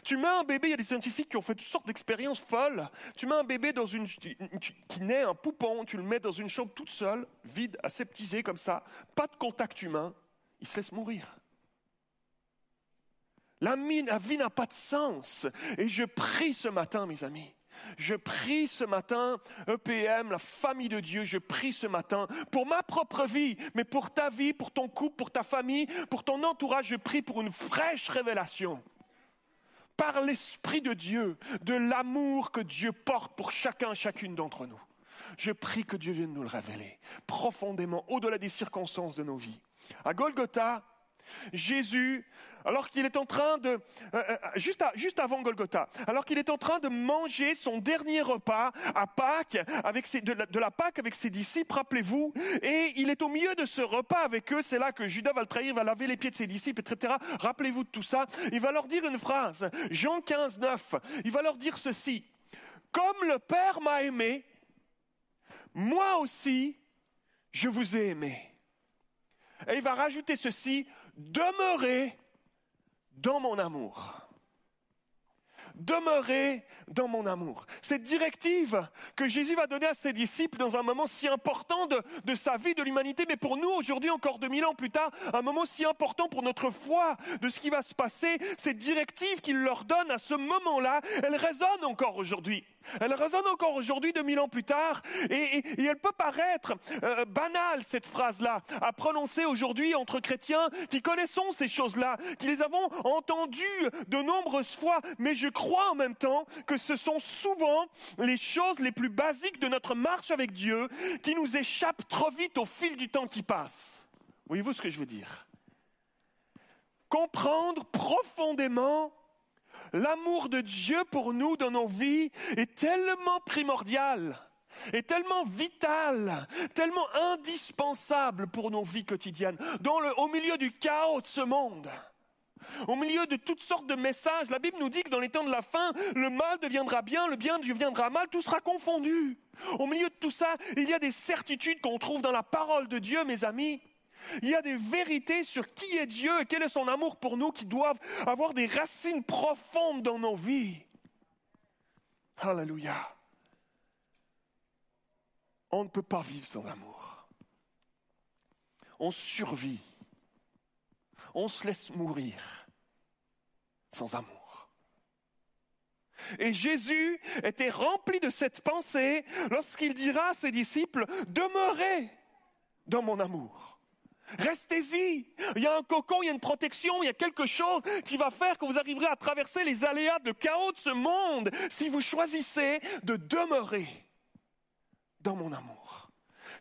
Tu mets un bébé, il y a des scientifiques qui ont fait toutes sortes d'expériences folles. Tu mets un bébé dans une, qui naît un poupon, tu le mets dans une chambre toute seule, vide, aseptisé comme ça, pas de contact humain, il se laisse mourir. La, la vie n'a pas de sens. Et je prie ce matin, mes amis, je prie ce matin, EPM, la famille de Dieu, je prie ce matin pour ma propre vie, mais pour ta vie, pour ton couple, pour ta famille, pour ton entourage, je prie pour une fraîche révélation par l'Esprit de Dieu, de l'amour que Dieu porte pour chacun, chacune d'entre nous. Je prie que Dieu vienne nous le révéler profondément, au-delà des circonstances de nos vies. À Golgotha, Jésus alors qu'il est en train de, euh, euh, juste, avant Golgotha, alors qu'il est en train de manger son dernier repas à Pâques, avec ses, de, la, Pâques avec ses disciples, rappelez-vous, et il est au milieu de ce repas avec eux, c'est là que Judas va le trahir, va laver les pieds de ses disciples, etc. Rappelez-vous de tout ça. Il va leur dire une phrase, Jean 15, 9, il va leur dire ceci, comme le Père m'a aimé, moi aussi, je vous ai aimé. Et il va rajouter ceci, demeurez dans mon amour. Demeurez dans mon amour. Cette directive que Jésus va donner à ses disciples dans un moment si important de, sa vie, de l'humanité, mais pour nous aujourd'hui, encore 2000 ans plus tard, un moment si important pour notre foi, de ce qui va se passer, cette directive qu'il leur donne à ce moment-là, elle résonne encore aujourd'hui. Elle résonne encore aujourd'hui, 2000 ans plus tard, et, elle peut paraître euh, banale, cette phrase-là, à prononcer aujourd'hui entre chrétiens qui connaissons ces choses-là, qui les avons entendues de nombreuses fois, mais je crois en même temps que ce sont souvent les choses les plus basiques de notre marche avec Dieu qui nous échappent trop vite au fil du temps qui passe. Voyez-vous ce que je veux dire? Comprendre profondément l'amour de Dieu pour nous dans nos vies est tellement primordial, est tellement vital, tellement indispensable pour nos vies quotidiennes, dans le, au milieu du chaos de ce monde. Au milieu de toutes sortes de messages, la Bible nous dit que dans les temps de la fin, le mal deviendra bien, le bien deviendra mal, tout sera confondu. Au milieu de tout ça, il y a des certitudes qu'on trouve dans la parole de Dieu, mes amis. Il y a des vérités sur qui est Dieu et quel est son amour pour nous qui doivent avoir des racines profondes dans nos vies. Alléluia. On ne peut pas vivre sans amour. On survit. On se laisse mourir sans amour. Et Jésus était rempli de cette pensée lorsqu'il dira à ses disciples, demeurez dans mon amour. Restez-y. Il y a un cocon, il y a une protection, il y a quelque chose qui va faire que vous arriverez à traverser les aléas de chaos de ce monde si vous choisissez de demeurer dans mon amour.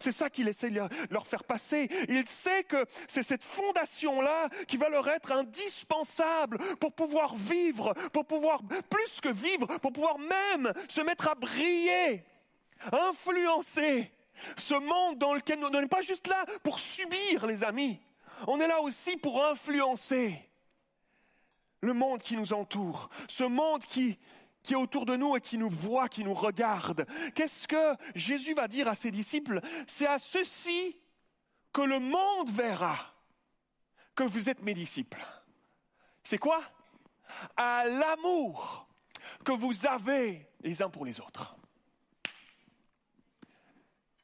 C'est ça qu'il essaie de leur faire passer. Il sait que c'est cette fondation-là qui va leur être indispensable pour pouvoir vivre, pour pouvoir plus que vivre, pour pouvoir même se mettre à briller, influencer ce monde dans lequel nous, on n'est pas juste là pour subir, les amis. On est là aussi pour influencer le monde qui nous entoure, ce monde qui, est autour de nous et qui nous voit, qui nous regarde. Qu'est-ce que Jésus va dire à ses disciples? C'est à ceux-ci que le monde verra que vous êtes mes disciples. C'est quoi? À l'amour que vous avez les uns pour les autres.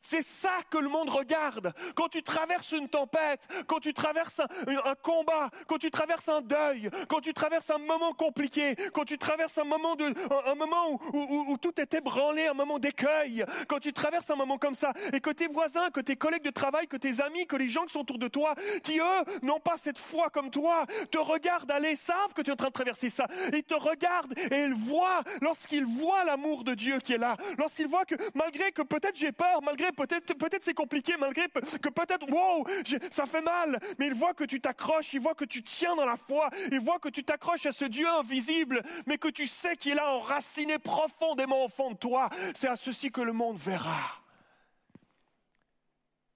C'est ça que le monde regarde. Quand tu traverses une tempête, quand tu traverses un, combat, quand tu traverses un deuil, quand tu traverses un moment compliqué, quand tu traverses un moment, de, un, moment où, tout est ébranlé, un moment d'écueil, quand tu traverses un moment comme ça, et que tes voisins, que tes collègues de travail, que tes amis, que les gens qui sont autour de toi, qui eux n'ont pas cette foi comme toi, te regardent aller, savent que tu es en train de traverser ça. Ils te regardent et ils voient, lorsqu'ils voient l'amour de Dieu qui est là, lorsqu'ils voient que malgré que peut-être j'ai peur, malgré peut-être peut c'est compliqué, malgré que peut-être, wow, ça fait mal, mais il voit que tu t'accroches, il voit que tu tiens dans la foi, il voit que tu t'accroches à ce Dieu invisible, mais que tu sais qu'il est là enraciné profondément au fond de toi. C'est à ceci que le monde verra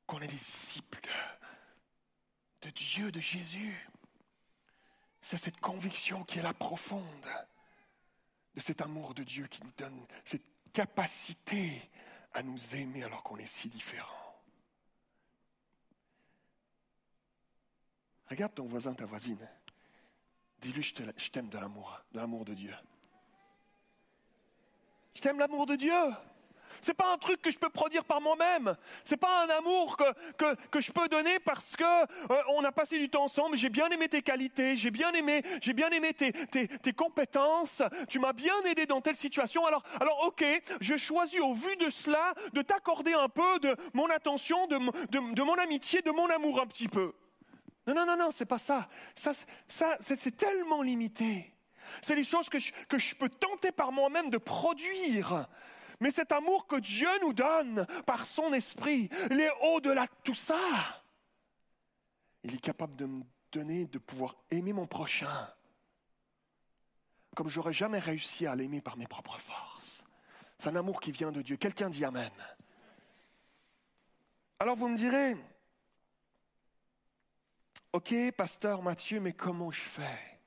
qu'on est disciples de, de Dieu, de Jésus. C'est cette conviction qui est la profonde de cet amour de Dieu qui nous donne cette capacité à nous aimer alors qu'on est si différents. Regarde ton voisin, ta voisine. Dis-lui, je t'aime de l'amour, de l'amour de Dieu. Je t'aime l'amour de Dieu. C'est pas un truc que je peux produire par moi-même. C'est pas un amour que, que, je peux donner parce que euh, on a passé du temps ensemble. J'ai bien aimé tes qualités, j'ai bien aimé, j'ai bien aimé tes, tes, compétences. Tu m'as bien aidé dans telle situation. Alors, alors, ok, je choisis au vu de cela de t'accorder un peu de mon attention, de, de, de, mon amitié, de mon amour un petit peu. Non, non, non, non, c'est pas ça. Ça, ça, c'est tellement limité. C'est les choses que que je peux tenter par moi-même de produire. Mais cet amour que Dieu nous donne par son esprit, il est au-delà de tout ça. Il est capable de me donner, de pouvoir aimer mon prochain comme j'aurais jamais réussi à l'aimer par mes propres forces. C'est un amour qui vient de Dieu. Quelqu'un dit Amen. Alors vous me direz, ok, pasteur Mathieu, mais comment je fais?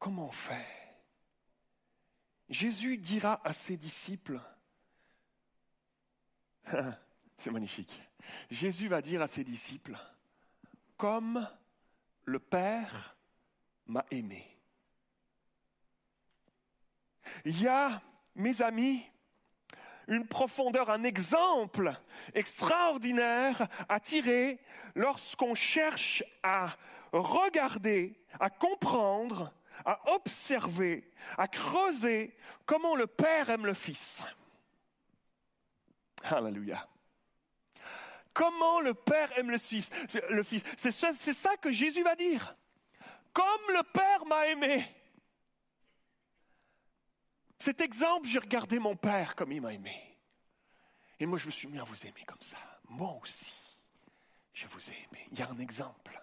Comment on fait? Jésus dira à ses disciples, c'est magnifique, Jésus va dire à ses disciples, comme le Père m'a aimé. Il y a, mes amis, une profondeur, un exemple extraordinaire à tirer lorsqu'on cherche à regarder, à comprendre à observer, à creuser comment le Père aime le Fils. Alléluia. Comment le Père aime le Fils. C'est, ça, ça que Jésus va dire. Comme le Père m'a aimé. Cet exemple, j'ai regardé mon Père comme il m'a aimé. Et moi, je me suis mis à vous aimer comme ça. Moi aussi, je vous ai aimé. Il y a un exemple.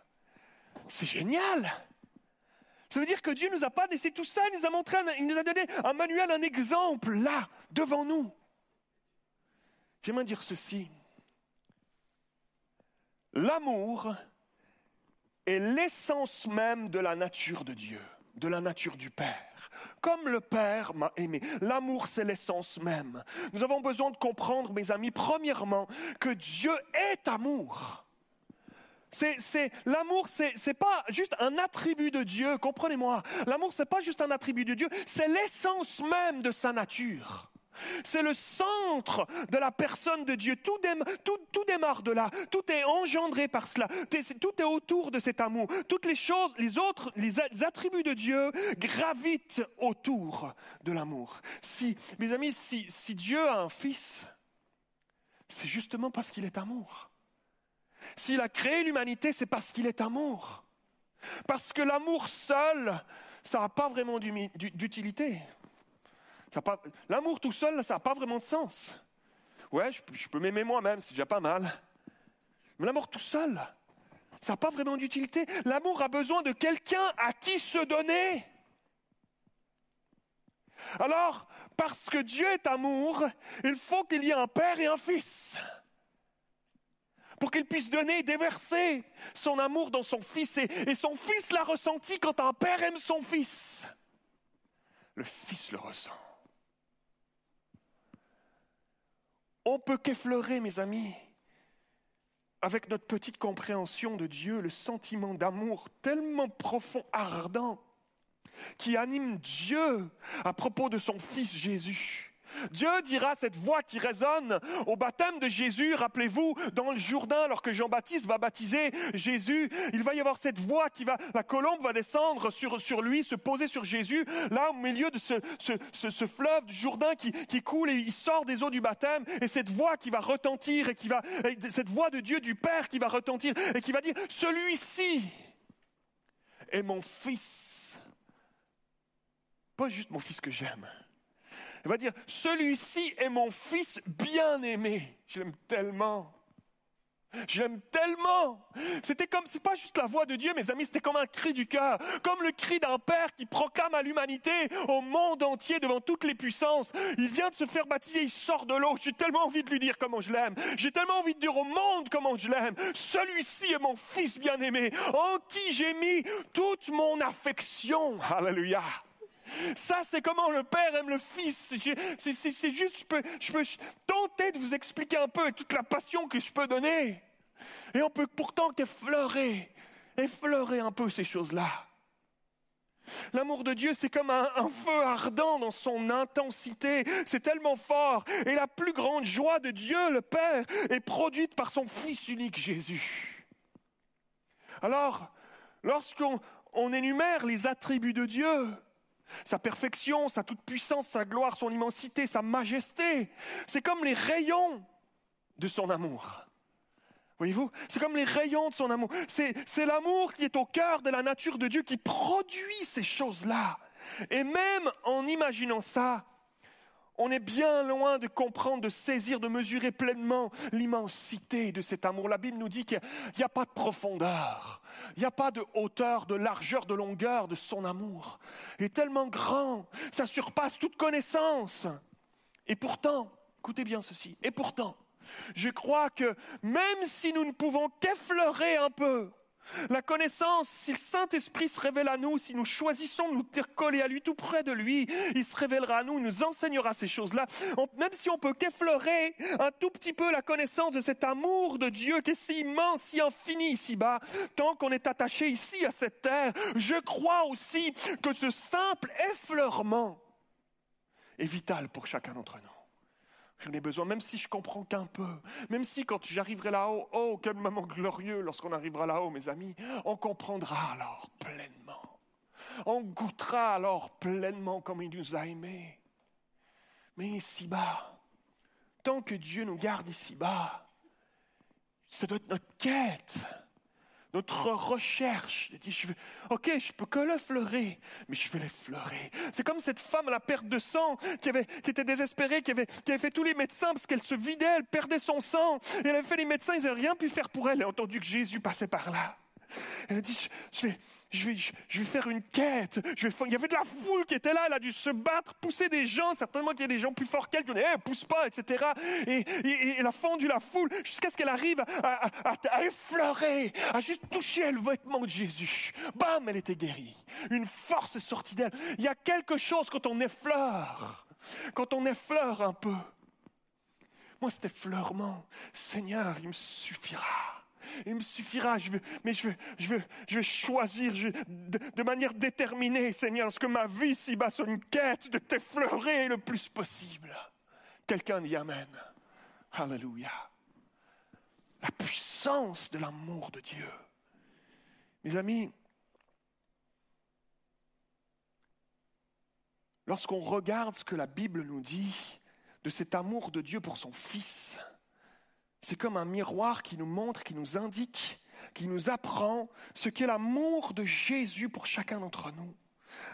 C'est génial. Ça veut dire que Dieu nous a pas laissé tout ça, il nous a montré, il nous a donné un manuel, un exemple, là, devant nous. J'aimerais dire ceci. L'amour est l'essence même de la nature de Dieu, de la nature du Père. Comme le Père m'a aimé. L'amour, c'est l'essence même. Nous avons besoin de comprendre, mes amis, premièrement, que Dieu est amour. C'est, l'amour, c'est, c'est pas juste un attribut de Dieu, comprenez-moi. L'amour, c'est pas juste un attribut de Dieu, c'est l'essence même de sa nature. C'est le centre de la personne de Dieu. Tout, tout- démarre de là. Tout est engendré par cela. Tout est- autour de cet amour. Toutes les choses, les autres, les attributs de Dieu gravitent autour de l'amour. Si, mes amis, si Dieu a un fils, c'est justement parce qu'il est amour. S'il a créé l'humanité, c'est parce qu'il est amour. Parce que l'amour seul, ça n'a pas vraiment d'utilité. L'amour tout seul, ça n'a pas vraiment de sens. Ouais, je peux m'aimer moi-même, c'est déjà pas mal. Mais l'amour tout seul, ça n'a pas vraiment d'utilité. L'amour a besoin de quelqu'un à qui se donner. Alors, parce que Dieu est amour, il faut qu'il y ait un père et un fils pour qu'il puisse donner et déverser son amour dans son fils. Et, et son fils l'a ressenti quand un père aime son fils. Le fils le ressent. On peut qu'effleurer, mes amis, avec notre petite compréhension de Dieu, le sentiment d'amour tellement profond, ardent, qui anime Dieu à propos de son Fils Jésus. Dieu dira cette voix qui résonne au baptême de Jésus. Rappelez-vous, dans le Jourdain, alors que Jean-Baptiste va baptiser Jésus, il va y avoir cette voix qui va, la colombe va descendre sur, sur lui, se poser sur Jésus, là au milieu de ce, ce, ce- fleuve du Jourdain qui, qui coule et il sort des eaux du baptême. Et cette voix qui va retentir et qui va, et cette voix de Dieu, du Père qui va retentir et qui va dire, celui-ci est mon fils. Pas juste mon fils que j'aime. Il va dire, celui-ci est mon fils bien-aimé. Je l'aime tellement. Je l'aime tellement. C'était comme, c'est pas juste la voix de Dieu, mes amis, c'était comme un cri du cœur, comme le cri d'un père qui proclame à l'humanité, au monde entier, devant toutes les puissances. Il vient de se faire baptiser, il sort de l'eau. J'ai tellement envie de lui dire comment je l'aime. J'ai tellement envie de dire au monde comment je l'aime. Celui-ci est mon fils bien-aimé, en qui j'ai mis toute mon affection. Alléluia. Ça, c'est comment le Père aime le Fils. C'est- juste, je peux, tenter de vous expliquer un peu toute la passion que je peux donner. Et on peut pourtant qu'effleurer, effleurer un peu ces choses-là. L'amour de Dieu, c'est comme un, feu ardent dans son intensité. C'est tellement fort. Et la plus grande joie de Dieu, le Père, est produite par son Fils unique Jésus. Alors, lorsqu'on on énumère les attributs de Dieu, sa perfection, sa toute-puissance, sa gloire, son immensité, sa majesté, c'est comme les rayons de son amour. Voyez-vous, c'est comme les rayons de son amour. C'est, l'amour qui est au cœur de la nature de Dieu qui produit ces choses-là. Et même en imaginant ça, on est bien loin de comprendre, de saisir, de mesurer pleinement l'immensité de cet amour. La Bible nous dit qu'il n'y a pas de profondeur, il n'y a pas de hauteur, de largeur, de longueur de son amour. Il est tellement grand, ça surpasse toute connaissance. Et pourtant, écoutez bien ceci, et pourtant, je crois que même si nous ne pouvons qu'effleurer un peu la connaissance, si le Saint-Esprit se révèle à nous, si nous choisissons de nous collés à lui, tout près de lui, il se révélera à nous, il nous enseignera ces choses-là. Même si on peut qu'effleurer un tout petit peu la connaissance de cet amour de Dieu qui est si immense, si infini ici-bas, tant qu'on est attaché ici à cette terre, je crois aussi que ce simple effleurement est vital pour chacun d'entre nous. J'en ai besoin, même si je comprends qu'un peu, même si quand j'arriverai là-haut, oh, quel moment glorieux lorsqu'on arrivera là-haut, mes amis, on comprendra alors pleinement. On goûtera alors pleinement comme il nous a aimés. Mais ici-bas, tant que Dieu nous garde ici-bas, ça doit être notre quête, notre recherche. de dire, je vais- ok, je peux que l'effleurer, mais je vais l'effleurer. C'est comme cette femme à la perte de sang qui, avait, qui était désespérée, qui avait, qui avait fait tous les médecins parce qu'elle se vidait, elle perdait son sang. Et elle avait fait les médecins, ils n'avaient rien pu faire pour elle. Elle a entendu que Jésus passait par là. Elle a dit, je vais, je vais, je vais faire une quête. Je vais, il y avait de la foule qui était là. Elle a dû se battre, pousser des gens. Certainement qu'il y a des gens plus forts qu'elle qui ont dit, hey, pousse pas, etc. Et, elle a fendu la foule jusqu'à ce qu'elle arrive à, à, à, effleurer, à juste toucher le vêtement de Jésus. Bam, elle était guérie. Une force est sortie d'elle. Il y a quelque chose quand on effleure, quand on effleure un peu. Moi, cet effleurement, Seigneur, il me suffira il me suffira, je veux, mais je veux, je veux, je veux choisir de, manière déterminée, Seigneur, ce que ma vie s'y bat sur une quête de t'effleurer le plus possible. Quelqu'un dit Amen. Alléluia. La puissance de l'amour de Dieu. Mes amis, lorsqu'on regarde ce que la Bible nous dit de cet amour de Dieu pour son Fils, c'est comme un miroir qui nous montre, qui nous indique, qui nous apprend ce qu'est l'amour de Jésus pour chacun d'entre nous.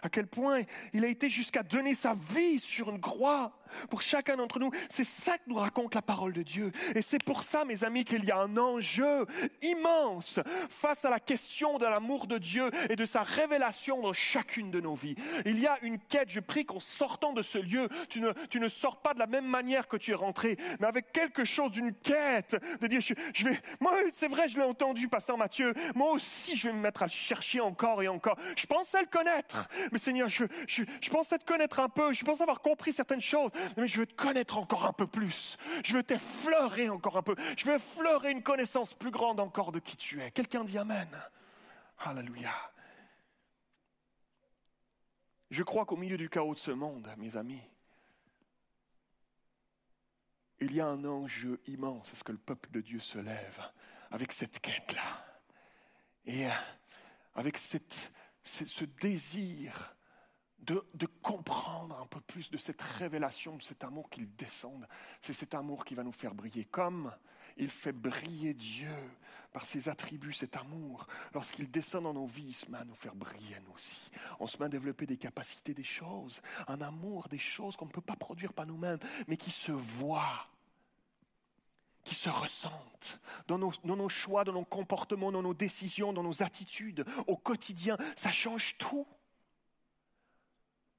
À quel point il a été jusqu'à donner sa vie sur une croix pour chacun d'entre nous. C'est ça que nous raconte la parole de Dieu. Et c'est pour ça, mes amis, qu'il y a un enjeu immense face à la question de l'amour de Dieu et de sa révélation dans chacune de nos vies. Il y a une quête. Je prie qu'en sortant de ce lieu, tu ne, tu ne sors pas de la même manière que tu es rentré, mais avec quelque chose d'une quête, de dire, je, vais, moi, c'est vrai, je l'ai entendu, pasteur Mathieu, moi aussi, je vais me mettre à chercher encore et encore. Je pensais le connaître, mais Seigneur, je, je, je pensais te connaître un peu, je pensais avoir compris certaines choses, mais je veux te connaître encore un peu plus. Je veux t'effleurer encore un peu. Je veux effleurer une connaissance plus grande encore de qui tu es. Quelqu'un dit Amen. Alléluia. Je crois qu'au milieu du chaos de ce monde, mes amis, il y a un enjeu immense à ce que le peuple de Dieu se lève avec cette quête-là. Et euh, avec cette, ce désir de, comprendre un peu plus de cette révélation, de cet amour qu'il descende. C'est cet amour qui va nous faire briller. Comme il fait briller Dieu par ses attributs, cet amour, lorsqu'il descend dans nos vies, il se met à nous faire briller nous aussi. On se met à développer des capacités, des choses, un amour, des choses qu'on ne peut pas produire par nous-mêmes, mais qui se voient qui se ressentent dans nos, choix, dans nos comportements, dans nos décisions, dans nos attitudes au quotidien. Ça change tout.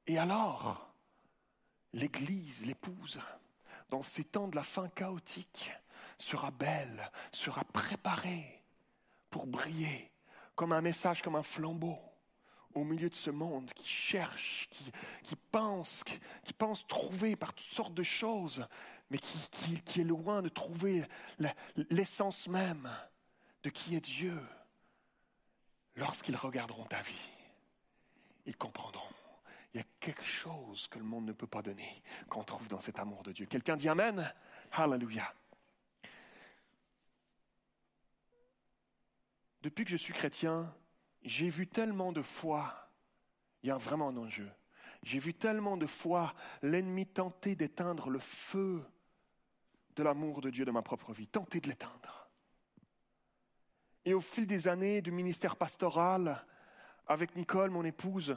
Et alors, l'Église, l'épouse, dans ces temps de la fin chaotique, sera belle, sera préparée pour briller comme un message, comme un flambeau au milieu de ce monde qui cherche, qui pense, qui, pense trouver par toutes sortes de choses, mais qui, est loin de trouver l'essence même de qui est Dieu. Lorsqu'ils regarderont ta vie, ils comprendront il y a quelque chose que le monde ne peut pas donner, qu'on trouve dans cet amour de Dieu. Quelqu'un dit Amen? Hallelujah. Depuis que je suis chrétien, j'ai vu tellement de fois, il y a vraiment un enjeu, j'ai vu tellement de fois l'ennemi tenter d'éteindre le feu de l'amour de Dieu dans ma propre vie, tenter de l'éteindre. Et au fil des années du ministère pastoral, avec Nicole, mon épouse,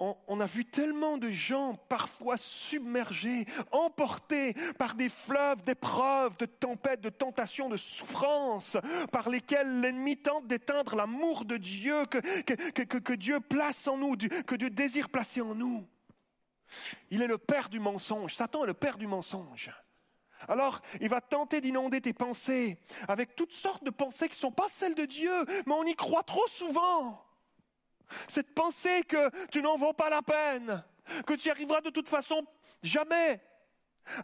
on, a vu tellement de gens parfois submergés, emportés par des fleuves d'épreuves, de tempêtes, de tentations, de souffrances, par lesquelles l'ennemi tente d'éteindre l'amour de Dieu que, que, Dieu place en nous, que Dieu désire placer en nous. Il est le père du mensonge. Satan est le père du mensonge. Alors, il va tenter d'inonder tes pensées avec toutes sortes de pensées qui ne sont pas celles de Dieu, mais on y croit trop souvent. Cette pensée que tu n'en vaux pas la peine, que tu y arriveras de toute façon jamais.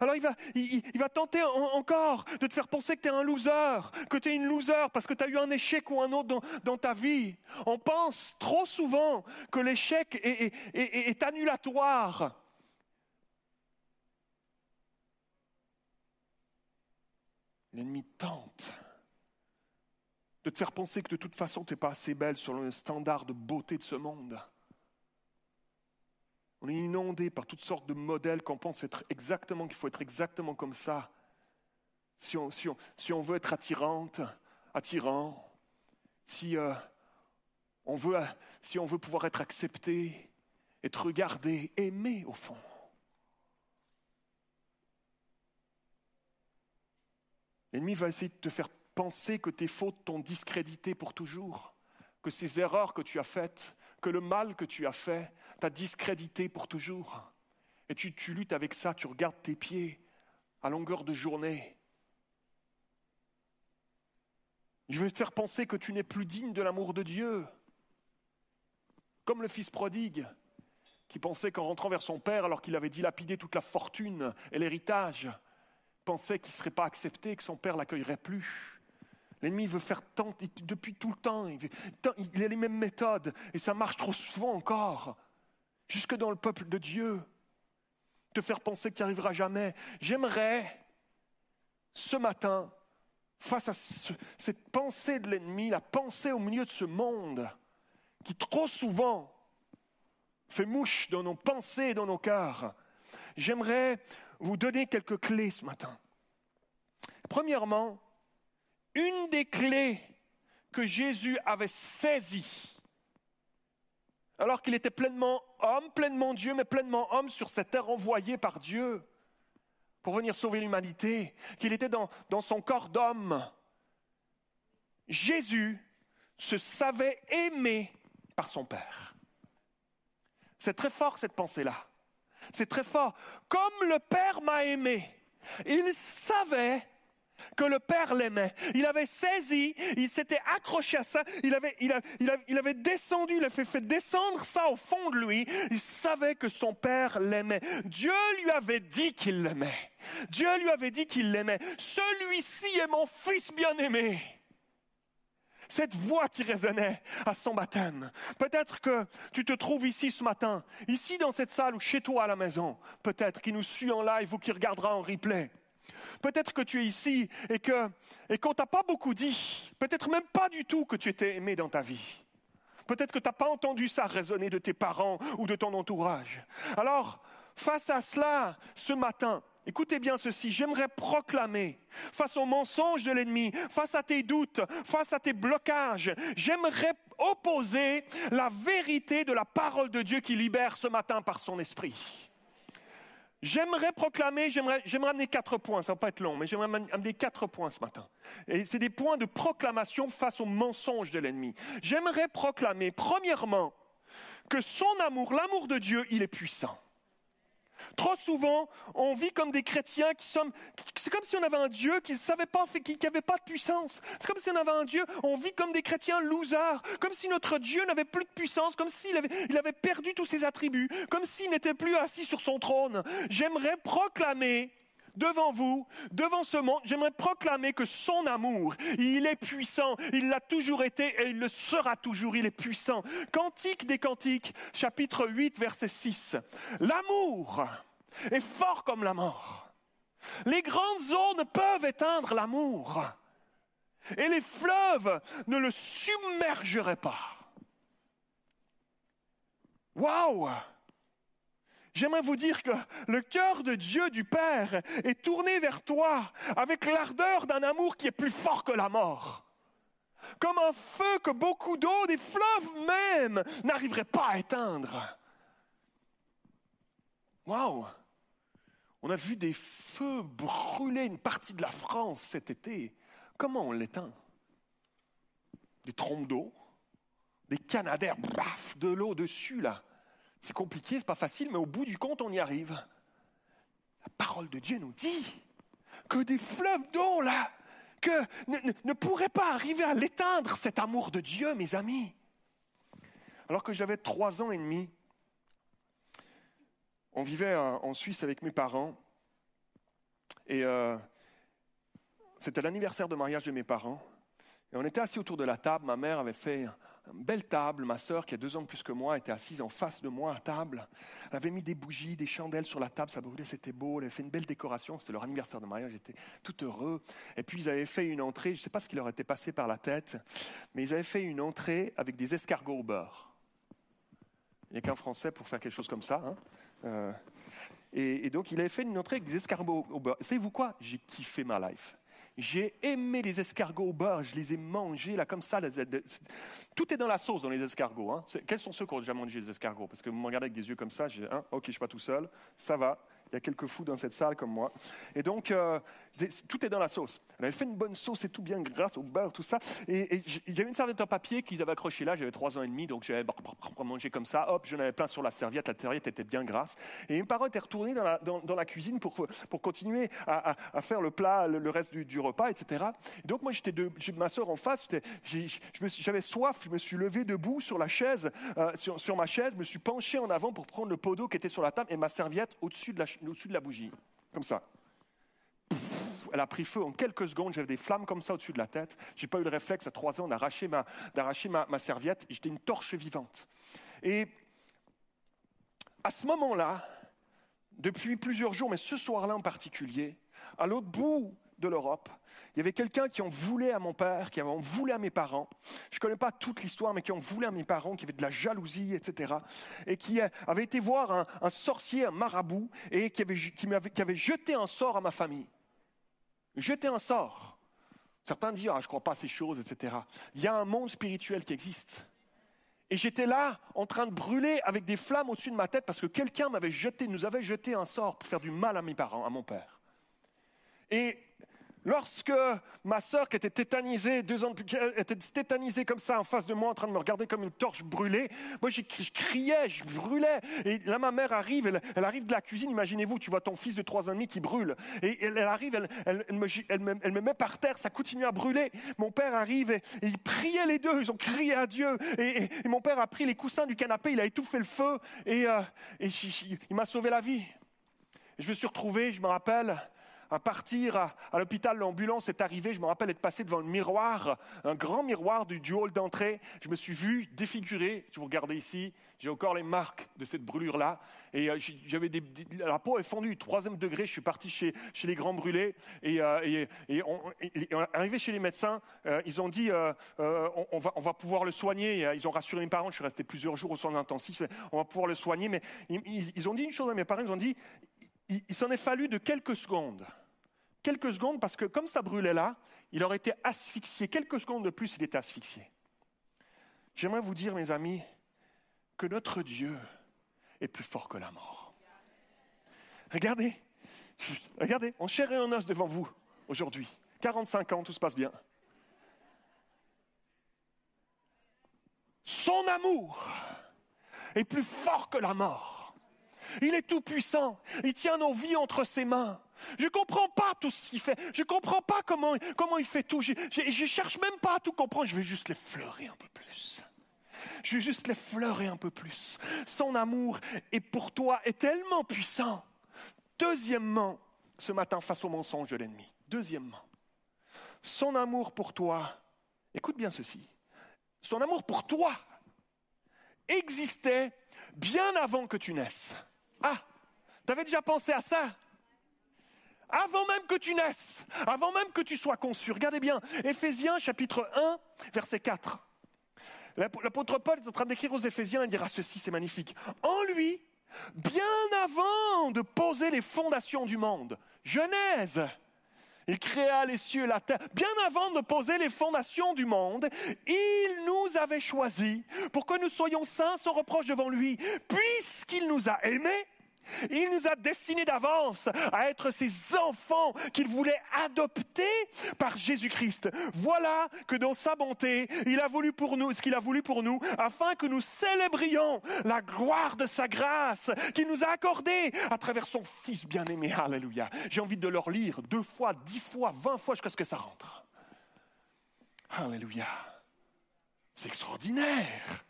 Alors il va, il, va tenter encore de te faire penser que tu es un loser, que tu es une loser parce que tu as eu un échec ou un autre dans, ta vie. On pense trop souvent que l'échec est annulatoire. L'ennemi tente de te faire penser que de toute façon, tu n'es pas assez belle selon le standard de beauté de ce monde. On est inondé par toutes sortes de modèles qu'on pense être exactement, qu'il faut être exactement comme ça. Si on, veut être attirante, attirant, si, euh, on veut, si on veut pouvoir être accepté, être regardé, aimé au fond. L'ennemi va essayer de te faire penser que tes fautes t'ont discrédité pour toujours. que ces erreurs que tu as faites, que le mal que tu as fait, t'a discrédité pour toujours. Et tu, luttes avec ça, tu regardes tes pieds à longueur de journée. Il veut te faire penser que tu n'es plus digne de l'amour de Dieu. Comme le fils prodigue, qui pensait qu'en rentrant vers son père, alors qu'il avait dilapidé toute la fortune et l'héritage, pensait qu'il ne serait pas accepté, que son père l'accueillerait plus. L'ennemi veut faire tant, depuis tout le temps, il, il a les mêmes méthodes, et ça marche trop souvent encore, jusque dans le peuple de Dieu, te faire penser qu'il n'y arrivera jamais. J'aimerais, ce matin, face à cette pensée de l'ennemi, la pensée au milieu de ce monde, qui trop souvent fait mouche dans nos pensées et dans nos cœurs, j'aimerais vous donner quelques clés ce matin. Premièrement, une des clés que Jésus avait saisies, alors qu'il était pleinement homme, pleinement Dieu, mais pleinement homme sur cette terre envoyée par Dieu pour venir sauver l'humanité, qu'il était dans, dans son corps d'homme. Jésus se savait aimé par son Père. C'est très fort cette pensée-là. C'est très fort. Comme le Père m'a aimé, il savait que le Père l'aimait. Il avait saisi, il s'était accroché à ça, il avait, il, il, avait descendu, il avait fait descendre ça au fond de lui. Il savait que son Père l'aimait. Dieu lui avait dit qu'il l'aimait. Dieu lui avait dit qu'il l'aimait. Celui-ci est mon fils bien-aimé cette voix qui résonnait à son baptême. Peut-être que tu te trouves ici ce matin, ici dans cette salle ou chez toi à la maison, peut-être qui nous suit en live ou qui regardera en replay. Peut-être que tu es ici et que et qu'on t'a pas beaucoup dit, peut-être même pas du tout que tu étais aimé dans ta vie. Peut-être que tu n'as pas entendu ça résonner de tes parents ou de ton entourage. Alors, face à cela, ce matin, Écoutez bien ceci, j'aimerais proclamer face aux mensonges de l'ennemi, face à tes doutes, face à tes blocages, j'aimerais opposer la vérité de la parole de Dieu qui libère ce matin par son esprit. J'aimerais proclamer, j'aimerais, amener quatre points, ça va pas être long, mais j'aimerais amener quatre points ce matin. Et c'est des points de proclamation face aux mensonges de l'ennemi. J'aimerais proclamer, premièrement, que son amour, l'amour de Dieu, il est puissant. Trop souvent, on vit comme des chrétiens qui sommes. C'est comme si on avait un Dieu qui ne savait pas, qui n'avait pas de puissance. C'est comme si on avait un Dieu, on vit comme des chrétiens losers, comme si notre Dieu n'avait plus de puissance, comme s'il avait, perdu tous ses attributs, comme s'il n'était plus assis sur son trône. J'aimerais proclamer devant vous, devant ce monde, j'aimerais proclamer que son amour, il est puissant, il l'a toujours été et il le sera toujours, il est puissant. Cantique des Cantiques, chapitre 8, verset 6. L'amour est fort comme la mort. Les grandes eaux ne peuvent éteindre l'amour. Et les fleuves ne le submergeraient pas. Waouh! J'aimerais vous dire que le cœur de Dieu du Père est tourné vers toi avec l'ardeur d'un amour qui est plus fort que la mort. Comme un feu que beaucoup d'eau, des fleuves même, n'arriveraient pas à éteindre. Waouh! On a vu des feux brûler une partie de la France cet été. Comment on l'éteint? Des trompes d'eau, des canadaires, baf, de l'eau dessus là. C'est compliqué, c'est pas facile, mais au bout du compte, on y arrive. La parole de Dieu nous dit que des fleuves d'eau, là, que ne, pourraient pas arriver à l'éteindre, cet amour de Dieu, mes amis. Alors que j'avais trois ans et demi, on vivait en Suisse avec mes parents, et euh, c'était l'anniversaire de mariage de mes parents, et on était assis autour de la table, ma mère avait fait une belle table. Ma sœur, qui a deux ans de plus que moi, était assise en face de moi à table. Elle avait mis des bougies, des chandelles sur la table, ça brûlait, c'était beau. Elle avait fait une belle décoration, c'était leur anniversaire de mariage, j'étais tout heureux. Et puis ils avaient fait une entrée, je ne sais pas ce qui leur était passé par la tête, mais ils avaient fait une entrée avec des escargots au beurre. Il n'y a qu'un Français pour faire quelque chose comme ça. Hein. Euh, et, donc il avait fait une entrée avec des escargots au beurre. Savez-vous quoi? J'ai kiffé ma life. J'ai aimé les escargots au beurre, je les ai mangés là comme ça. tout est dans la sauce dans les escargots. Hein. Quels sont ceux qui ont déjà mangé les escargots? Parce que vous me regardez avec des yeux comme ça, dis, hein, ok, je ne suis pas tout seul, ça va, il y a quelques fous dans cette salle comme moi. Et donc, euh, des- tout est dans la sauce. Elle avait fait une bonne sauce et tout bien grâce au beurre, tout ça. Et, et j- il y avait une serviette en papier qu'ils avaient accrochée là. J'avais trois ans et demi, donc j'avais mangé comme ça. Hop, j'en avais plein sur la serviette. La serviette était bien grasse. Et mes parents étaient retournés dans la, cuisine pour, pour continuer à, faire le plat, le, reste du, repas, etc. Et donc, moi, j'étais de, ma soeur en face. J'avais soif. Je me suis levé debout sur la chaise, euh, sur, ma chaise. Je me suis penché en avant pour prendre le pot d'eau qui était sur la table et ma serviette au-dessus de au-dessus de la bougie. Comme ça. Elle a pris feu en quelques secondes. J'avais des flammes comme ça au-dessus de la tête. J'ai pas eu le réflexe à trois ans d'arracher ma, d'arracher ma, serviette. J'étais une torche vivante. Et à ce moment-là, depuis plusieurs jours, mais ce soir-là en particulier, à l'autre bout de l'Europe, il y avait quelqu'un qui en voulait à mon père, qui en voulait à mes parents. Je ne connais pas toute l'histoire, mais qui en voulait à mes parents, qui avait de la jalousie, etc. Et qui euh, avait été voir un, sorcier, un marabout, et qui avait jeté un sort à ma famille. Jeté un sort. Certains disent, ah, je ne crois pas à ces choses, etc. Il y a un monde spirituel qui existe. Et j'étais là, en train de brûler avec des flammes au-dessus de ma tête parce que quelqu'un m'avait jeté, nous avait jeté un sort pour faire du mal à mes parents, à mon père. Et lorsque ma sœur, qui était tétanisée, deux ans de plus, qui était tétanisée comme ça en face de moi, en train de me regarder comme une torche brûlée, moi je criais, je brûlais. Et là, ma mère arrive, elle, arrive de la cuisine, imaginez-vous, tu vois ton fils de trois ans et demi qui brûle. Et elle, arrive, elle, me, met par terre, ça continue à brûler. Mon père arrive et, ils priaient les deux, ils ont crié à Dieu. Et, mon père a pris les coussins du canapé, il a étouffé le feu et, euh, il m'a sauvé la vie. Je me suis retrouvé, je me rappelle, à partir à, l'hôpital, l'ambulance est arrivée, je me rappelle être passé devant le miroir, un grand miroir du, hall d'entrée. Je me suis vu défiguré. Si vous regardez ici, j'ai encore les marques de cette brûlure-là. Et euh, j'avais la peau est fondue, troisième degré. Je suis parti chez, les grands brûlés. Et, euh, arrivé chez les médecins, euh, ils ont dit on, va, pouvoir le soigner. Ils ont rassuré mes parents. Je suis resté plusieurs jours aux soins intensifs. On va pouvoir le soigner. Mais ils ont dit une chose à mes parents. Ils ont dit il, s'en est fallu de quelques secondes. Quelques secondes, parce que comme ça brûlait là, il aurait été asphyxié. Quelques secondes de plus, il était asphyxié. J'aimerais vous dire, mes amis, que notre Dieu est plus fort que la mort. Regardez, regardez, en chair et en os devant vous aujourd'hui. 45 ans, tout se passe bien. Son amour est plus fort que la mort. Il est tout puissant. Il tient nos vies entre ses mains. Je ne comprends pas tout ce qu'il fait. Je ne comprends pas comment, il fait tout. Je ne cherche même pas à tout comprendre. Je vais juste l'effleurer un peu plus. Je vais juste l'effleurer un peu plus. Son amour est pour toi est tellement puissant. Deuxièmement, ce matin face au mensonge de l'ennemi. Deuxièmement, son amour pour toi, écoute bien ceci, son amour pour toi existait bien avant que tu naisses. Ah, tu avais déjà pensé à ça? Avant même que tu naisses, avant même que tu sois conçu. Regardez bien, Éphésiens chapitre 1, verset 4. L'apôtre Paul est en train d'écrire aux Éphésiens, il dira ceci, c'est magnifique. En lui, bien avant de poser les fondations du monde, Genèse, il créa les cieux et la terre. Bien avant de poser les fondations du monde, il nous avait choisis pour que nous soyons saints sans reproche devant lui, puisqu'il nous a aimés. Il nous a destinés d'avance à être ses enfants qu'il voulait adopter par Jésus-Christ. Voilà que dans sa bonté, il a voulu pour nous ce qu'il a voulu pour nous, afin que nous célébrions la gloire de sa grâce qu'il nous a accordée à travers son Fils bien-aimé. Alléluia. J'ai envie de leur lire deux fois, dix fois, vingt fois jusqu'à ce que ça rentre. Alléluia. C'est extraordinaire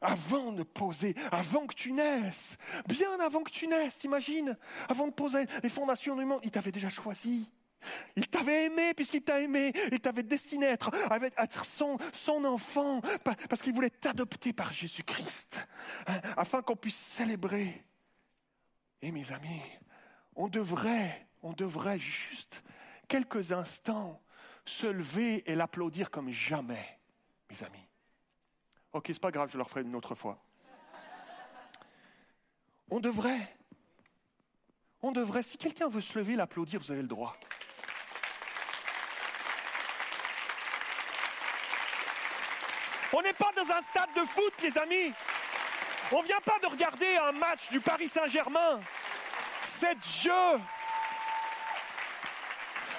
avant de poser, avant que tu naisses, bien avant que tu naisses, t'imagines, avant de poser les fondations du monde, il t'avait déjà choisi. Il t'avait aimé puisqu'il t'a aimé. Il t'avait destiné à être, à être son, son, enfant parce qu'il voulait t'adopter par Jésus-Christ hein, afin qu'on puisse célébrer. Et mes amis, on devrait, on devrait juste quelques instants se lever et l'applaudir comme jamais, mes amis. Ok, c'est pas grave, je le referai une autre fois. On devrait, on devrait, si quelqu'un veut se lever, l'applaudir, vous avez le droit. On n'est pas dans un stade de foot, les amis. On vient pas de regarder un match du Paris Saint-Germain. C'est Dieu.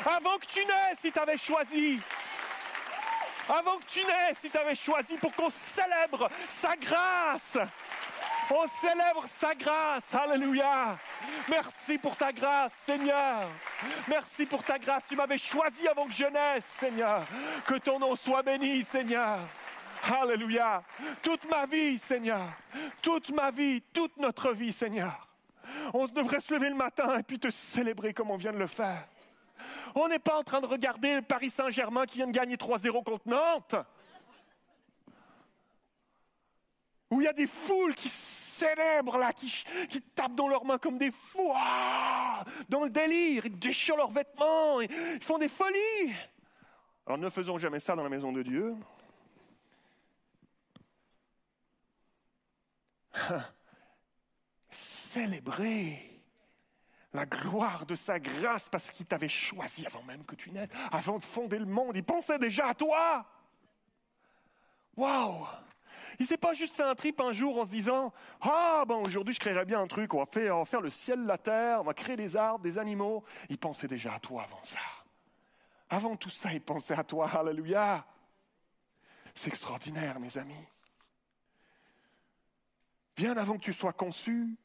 Avant que tu naisses, il t'avait choisi. Avant que tu naisses, il t'avait choisi pour qu'on célèbre sa grâce. On célèbre sa grâce. Alléluia. Merci pour ta grâce, Seigneur. Merci pour ta grâce. Tu m'avais choisi avant que je naisse, Seigneur. Que ton nom soit béni, Seigneur. Alléluia. Toute ma vie, Seigneur. Toute ma vie, toute notre vie, Seigneur. On devrait se lever le matin et puis te célébrer comme on vient de le faire. On n'est pas en train de regarder le Paris Saint-Germain qui vient de gagner 3-0 contre Nantes. Où il y a des foules qui célèbrent là, qui, tapent dans leurs mains comme des fous, ah, dans le délire, ils déchirent leurs vêtements, ils font des folies. Alors ne faisons jamais ça dans la maison de Dieu. Célébrer la gloire de sa grâce parce qu'il t'avait choisi avant même que tu naisses, avant de fonder le monde. Il pensait déjà à toi. Waouh! Il s'est pas juste fait un trip un jour en se disant Ah, ben aujourd'hui je créerai bien un truc, on va, faire, on va faire le ciel, la terre, on va créer des arbres, des animaux. Il pensait déjà à toi avant ça. Avant tout ça, il pensait à toi. Alléluia! C'est extraordinaire, mes amis. Bien avant que tu sois conçu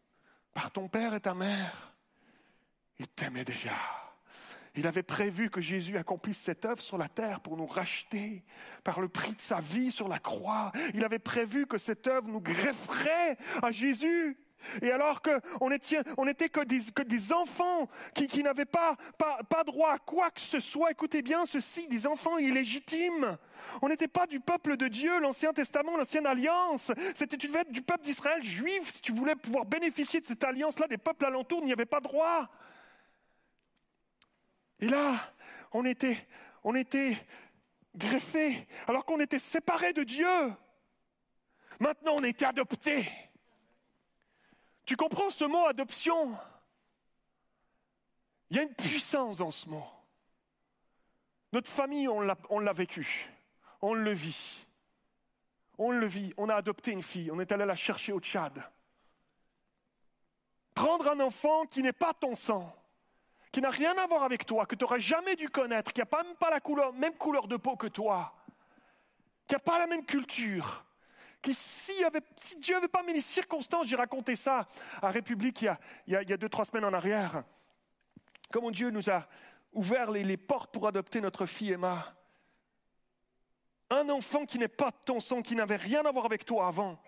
par ton père et ta mère, il t'aimait déjà. Il avait prévu que Jésus accomplisse cette œuvre sur la terre pour nous racheter par le prix de sa vie sur la croix. Il avait prévu que cette œuvre nous grefferait à Jésus. Et alors qu'on était, on que, des, enfants qui, qui n'avaient pas, pas, pas droit à quoi que ce soit, écoutez bien ceci, des enfants illégitimes. On n'était pas du peuple de Dieu, l'Ancien Testament, l'Ancienne Alliance. C'était tu devais être du peuple d'Israël juif si tu voulais pouvoir bénéficier de cette alliance-là. Des peuples alentours n'y avaient pas droit. Et là, on était, on était greffés, alors qu'on était séparés de Dieu. Maintenant, on était adoptés. Tu comprends ce mot adoption? Il y a une puissance dans ce mot. Notre famille, on l'a vécu, on le vit. On le vit, on a adopté une fille, on est allé la chercher au Tchad. Prendre un enfant qui n'est pas ton sang, qui n'a rien à voir avec toi, que tu n'auras jamais dû connaître, qui n'a même pas la même couleur de peau que toi, qui n'a pas la même culture, qui si, avait, si Dieu n'avait pas mis les circonstances, j'ai raconté ça à République il y, a, il, y deux, trois semaines en arrière, comment Dieu nous a ouvert les, les portes pour adopter notre fille Emma. Un enfant qui n'est pas de ton sang, qui n'avait rien à voir avec toi avant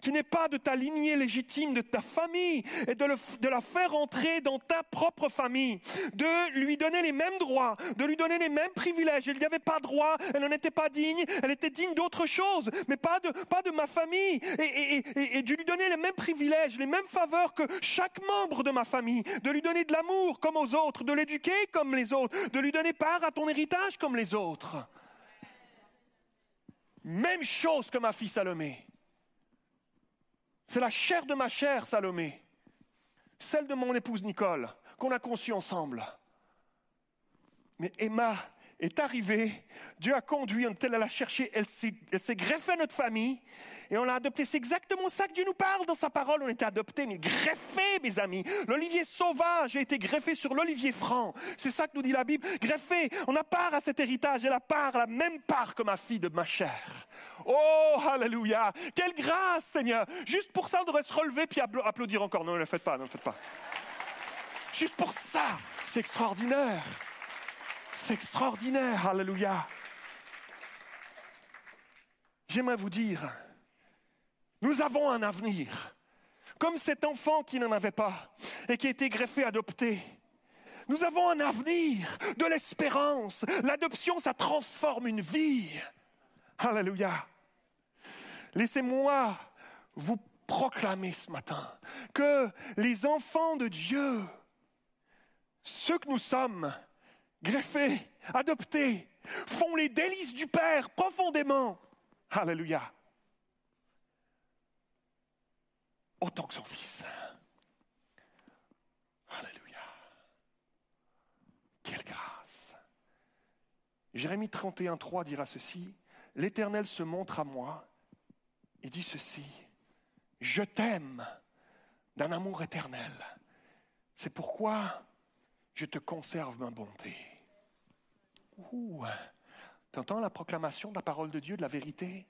qui n'est pas de ta lignée légitime, de ta famille, et de, la faire entrer dans ta propre famille, de lui donner les mêmes droits, de lui donner les mêmes privilèges. Elle n'y avait pas droit, elle n'en était pas digne, elle était digne d'autre chose, mais pas de, ma famille, et, de lui donner les mêmes privilèges, les mêmes faveurs que chaque membre de ma famille, de lui donner de l'amour comme aux autres, de l'éduquer comme les autres, de lui donner part à ton héritage comme les autres. Même chose que ma fille Salomé. C'est la chair de ma chair, Salomé, celle de mon épouse Nicole, qu'on a conçue ensemble. Mais Emma est arrivée, Dieu a conduit, à la chercher, elle s'est greffée à notre famille, et on l'a adopté. C'est exactement ça que Dieu nous parle dans sa parole. On était adopté, mais greffé, mes amis. L'olivier sauvage a été greffé sur l'olivier franc. C'est ça que nous dit la Bible. Greffé, on a part à cet héritage. Elle a part, la même part que ma fille de ma chair. Oh, alléluia. Quelle grâce, Seigneur. Juste pour ça, on devrait se relever puis applaudir encore. Non, ne le faites pas, ne le faites pas. Juste pour ça, c'est extraordinaire. C'est extraordinaire, alléluia. J'aimerais vous dire, nous avons un avenir. Comme cet enfant qui n'en avait pas et qui a été greffé, adopté. Nous avons un avenir, de l'espérance. L'adoption, ça transforme une vie. Alléluia. Laissez-moi vous proclamer ce matin que les enfants de Dieu, ceux que nous sommes, greffés, adoptés, font les délices du Père profondément. Alléluia. Autant que son Fils. Alléluia. Quelle grâce. Jérémie 31, 3 dira ceci, L'Éternel se montre à moi et dit ceci, Je t'aime d'un amour éternel. C'est pourquoi je te conserve ma bonté. Ouh, t'entends la proclamation de la parole de Dieu, de la vérité,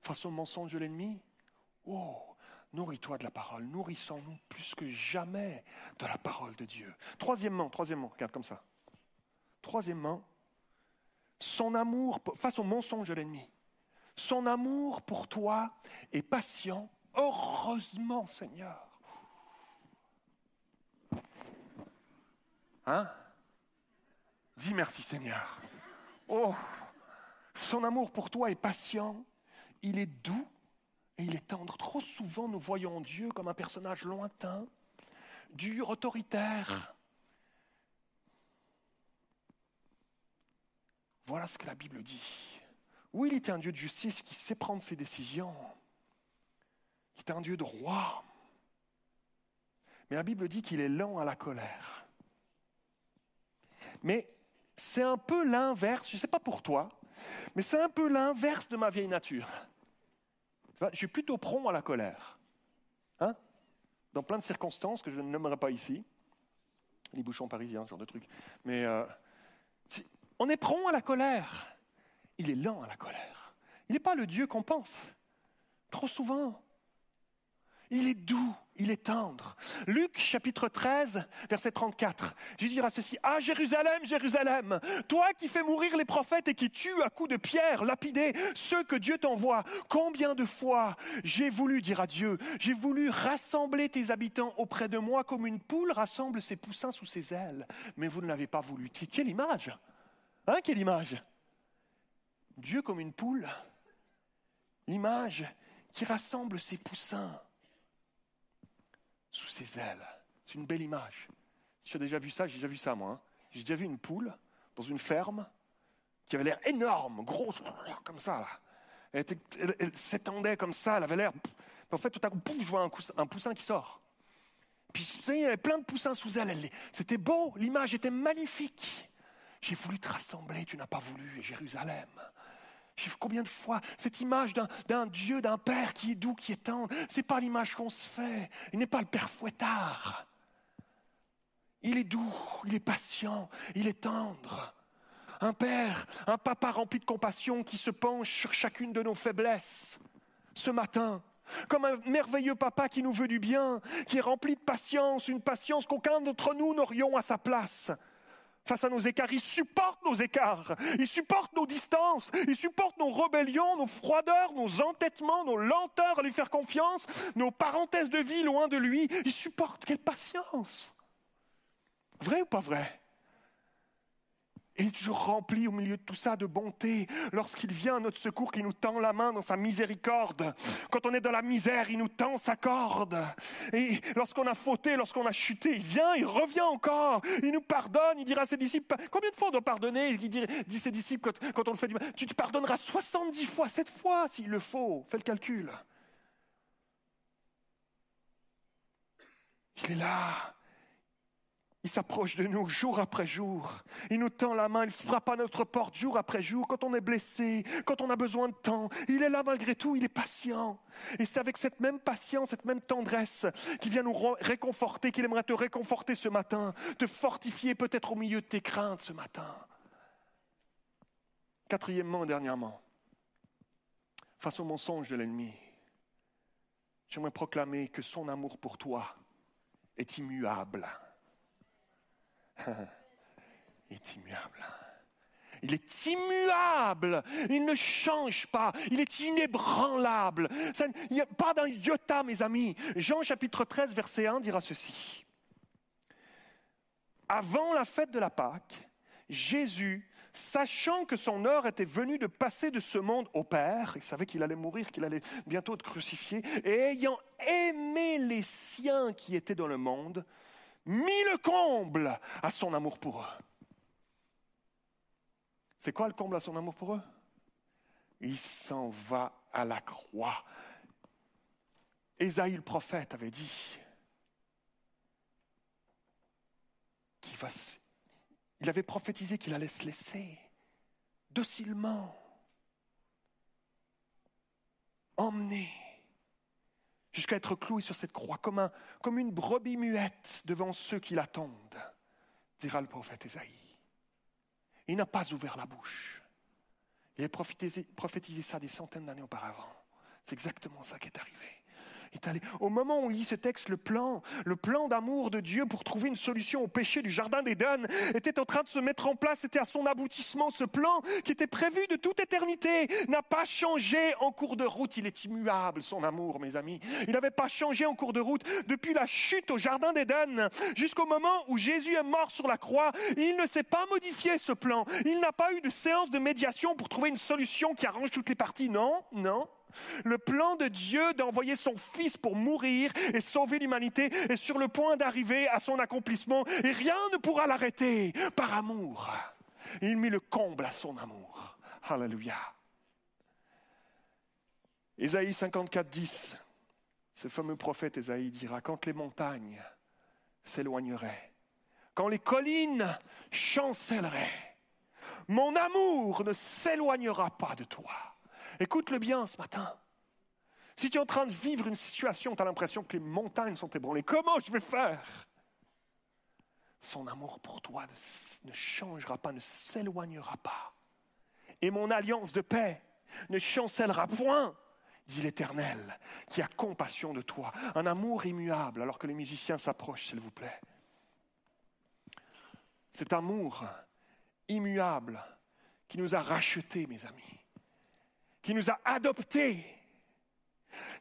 face au mensonge de l'ennemi? Oh, nourris-toi de la parole, nourrissons-nous plus que jamais de la parole de Dieu. Troisièmement, troisièmement, regarde comme ça. Troisièmement, son amour face au mensonge de l'ennemi. Son amour pour toi est patient. Heureusement, Seigneur. Hein? Dis merci, Seigneur. Oh, son amour pour toi est patient. Il est doux il est tendre. Trop souvent, nous voyons Dieu comme un personnage lointain, dur, autoritaire. Voilà ce que la Bible dit. Oui, il était un Dieu de justice qui sait prendre ses décisions. Il est un Dieu de roi. Mais la Bible dit qu'il est lent à la colère. Mais c'est un peu l'inverse, je ne sais pas pour toi, mais c'est un peu l'inverse de ma vieille nature. Je suis plutôt prompt à la colère. Hein Dans plein de circonstances que je ne nommerai pas ici. Les bouchons parisiens, ce genre de truc. Mais euh, on est prompt à la colère. Il est lent à la colère. Il n'est pas le Dieu qu'on pense. Trop souvent. Il est doux, il est tendre. Luc chapitre 13, verset 34. Je dira ceci, Ah Jérusalem, Jérusalem, toi qui fais mourir les prophètes et qui tues à coups de pierre, lapidés, ceux que Dieu t'envoie, combien de fois j'ai voulu, dire à Dieu, j'ai voulu rassembler tes habitants auprès de moi comme une poule rassemble ses poussins sous ses ailes, mais vous ne l'avez pas voulu. Quelle image Hein, quelle image Dieu comme une poule, l'image qui rassemble ses poussins sous ses ailes. C'est une belle image. Si tu as déjà vu ça, j'ai déjà vu ça moi. Hein. J'ai déjà vu une poule dans une ferme qui avait l'air énorme, grosse, comme ça. Elle, s'étendait comme ça, elle avait l'air. En fait, tout à coup, pouf, je vois un, poussin qui sort. Puis, tu sais, il y avait plein de poussins sous elle. C'était beau, l'image était magnifique. J'ai voulu te rassembler, tu n'as pas voulu, Jérusalem. Combien de fois cette image d'un Dieu, d'un Père qui est doux, qui est tendre, c'est pas l'image qu'on se fait. Il n'est pas le Père fouettard. Il est doux, il est patient, il est tendre. Un Père, un Papa rempli de compassion qui se penche sur chacune de nos faiblesses. Ce matin, comme un merveilleux Papa qui nous veut du bien, qui est rempli de patience, une patience qu'aucun d'entre nous n'aurions à sa place face à nos écarts. Il supporte nos écarts. Il supporte nos distances. Il supporte nos rébellions, nos froideurs, nos entêtements, nos lenteurs à lui faire confiance, nos parenthèses de vie loin de lui. Il supporte. Quelle patience. Vrai ou pas vrai? Il est toujours rempli au milieu de tout ça de bonté lorsqu'il vient à notre secours, qu'il nous tend la main dans sa miséricorde. Quand on est dans la misère, il nous tend sa corde. Et lorsqu'on a fauté, lorsqu'on a chuté, il vient, il revient encore. Il nous pardonne, il dira à ses disciples, combien de fois on doit pardonner? Il dit, dit ses disciples quand, on le fait tu te pardonneras 70 fois, 7 fois s'il le faut. Fais le calcul. Il est là, il s'approche de nous jour après jour. Il nous tend la main, il frappe à notre porte jour après jour. Quand on est blessé, quand on a besoin de temps, il est là malgré tout, il est patient. Et c'est avec cette même patience, cette même tendresse qu'il vient nous réconforter, qu'il aimerait te réconforter ce matin, te fortifier peut-être au milieu de tes craintes ce matin. Quatrièmement et dernièrement, face au mensonge de l'ennemi, j'aimerais proclamer que son amour pour toi est immuable. Il est immuable. Il est immuable. Il ne change pas. Il est inébranlable. il n'y a pas d'un iota, mes amis. Jean chapitre 13, verset 1 dira ceci. Avant la fête de la Pâque, Jésus, sachant que son heure était venue de passer de ce monde au Père, il savait qu'il allait mourir, qu'il allait bientôt être crucifié, et ayant aimé les siens qui étaient dans le monde, mis le comble à son amour pour eux. C'est quoi le comble à son amour pour eux? Il s'en va à la croix. Ésaïe le prophète avait dit qu'il va, il avait prophétisé qu'il allait se laisser docilement emmener jusqu'à être cloué sur cette croix, comme, un, comme une brebis muette devant ceux qui l'attendent, dira le prophète Ésaïe. Il n'a pas ouvert la bouche. Il a prophétisé ça des centaines d'années auparavant. C'est exactement ça qui est arrivé Au moment où on lit ce texte, le plan, le plan d'amour de Dieu pour trouver une solution au péché du jardin d'Éden était en train de se mettre en place, c'était à son aboutissement. Ce plan qui était prévu de toute éternité n'a pas changé en cours de route. Il est immuable, son amour, mes amis. Il n'avait pas changé en cours de route depuis la chute au jardin d'Éden jusqu'au moment où Jésus est mort sur la croix. Il ne s'est pas modifié ce plan. Il n'a pas eu de séance de médiation pour trouver une solution qui arrange toutes les parties. Non, non. Le plan de Dieu d'envoyer son Fils pour mourir et sauver l'humanité est sur le point d'arriver à son accomplissement et rien ne pourra l'arrêter par amour. Il mit le comble à son amour. Alléluia. Ésaïe 54, 10, ce fameux prophète Ésaïe dira, quand les montagnes s'éloigneraient, quand les collines chancelleraient, mon amour ne s'éloignera pas de toi Écoute-le bien ce matin. Si tu es en train de vivre une situation, tu as l'impression que les montagnes sont ébranlées, comment je vais faire? Son amour pour toi ne changera pas, ne s'éloignera pas. Et mon alliance de paix ne chancellera point, dit l'Éternel, qui a compassion de toi. Un amour immuable, alors que les musiciens s'approchent, s'il vous plaît. Cet amour immuable qui nous a rachetés, mes amis qui nous a adoptés,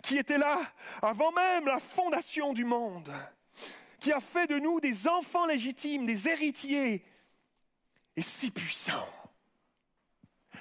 qui était là avant même la fondation du monde, qui a fait de nous des enfants légitimes, des héritiers, et si puissant,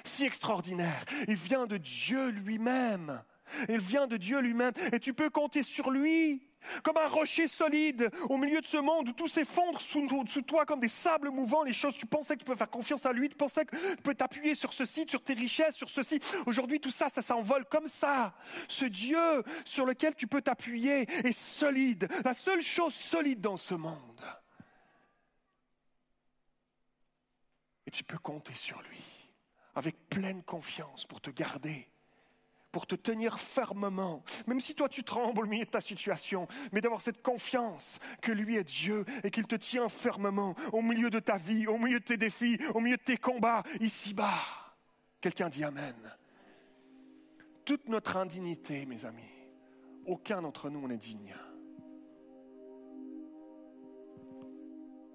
si extraordinaire. Il vient de Dieu lui-même. Il vient de Dieu lui-même. Et tu peux compter sur lui comme un rocher solide au milieu de ce monde où tout s'effondre sous, toi comme des sables mouvants, les choses, tu pensais que tu peux faire confiance à lui, tu pensais que tu peux t'appuyer sur ceci, sur tes richesses, sur ceci. Aujourd'hui, tout ça, ça s'envole comme ça. Ce Dieu sur lequel tu peux t'appuyer est solide, la seule chose solide dans ce monde. Et tu peux compter sur lui avec pleine confiance pour te garder pour te tenir fermement, même si toi tu trembles au milieu de ta situation, mais d'avoir cette confiance que lui est Dieu et qu'il te tient fermement au milieu de ta vie, au milieu de tes défis, au milieu de tes combats, ici-bas. Quelqu'un dit Amen. Toute notre indignité, mes amis, aucun d'entre nous n'est digne.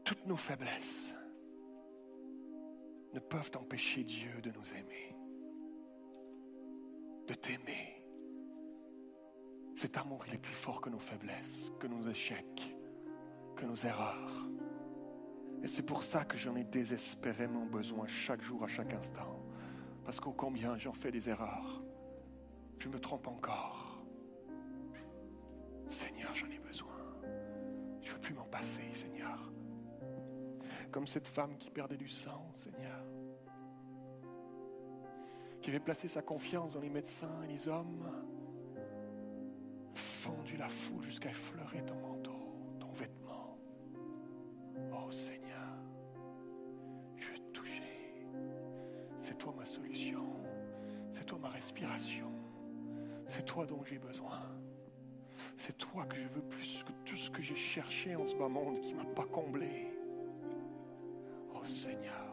Toutes nos faiblesses ne peuvent empêcher Dieu de nous aimer de t'aimer. Cet amour, il est plus fort que nos faiblesses, que nos échecs, que nos erreurs. Et c'est pour ça que j'en ai désespérément besoin chaque jour, à chaque instant. Parce qu'au combien j'en fais des erreurs, je me trompe encore. Seigneur, j'en ai besoin. Je ne veux plus m'en passer, Seigneur. Comme cette femme qui perdait du sang, Seigneur qui avait placé sa confiance dans les médecins et les hommes, fendu la foule jusqu'à effleurer ton manteau, ton vêtement. Oh Seigneur, je veux toucher. C'est toi ma solution. C'est toi ma respiration. C'est toi dont j'ai besoin. C'est toi que je veux plus que tout ce que j'ai cherché en ce bas monde qui ne m'a pas comblé. Oh Seigneur.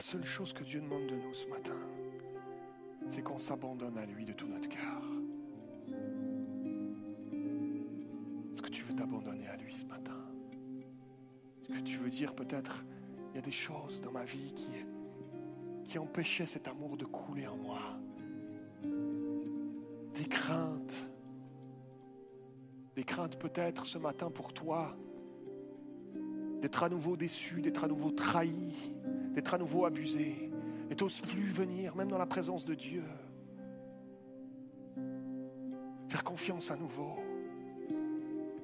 La seule chose que Dieu demande de nous ce matin, c'est qu'on s'abandonne à lui de tout notre cœur. Est-ce que tu veux t'abandonner à lui ce matin? Est-ce que tu veux dire peut-être, il y a des choses dans ma vie qui, qui empêchaient cet amour de couler en moi? Des craintes. Des craintes peut-être ce matin pour toi d'être à nouveau déçu, d'être à nouveau trahi, d'être à nouveau abusé, et t'oses plus venir, même dans la présence de Dieu. Faire confiance à nouveau.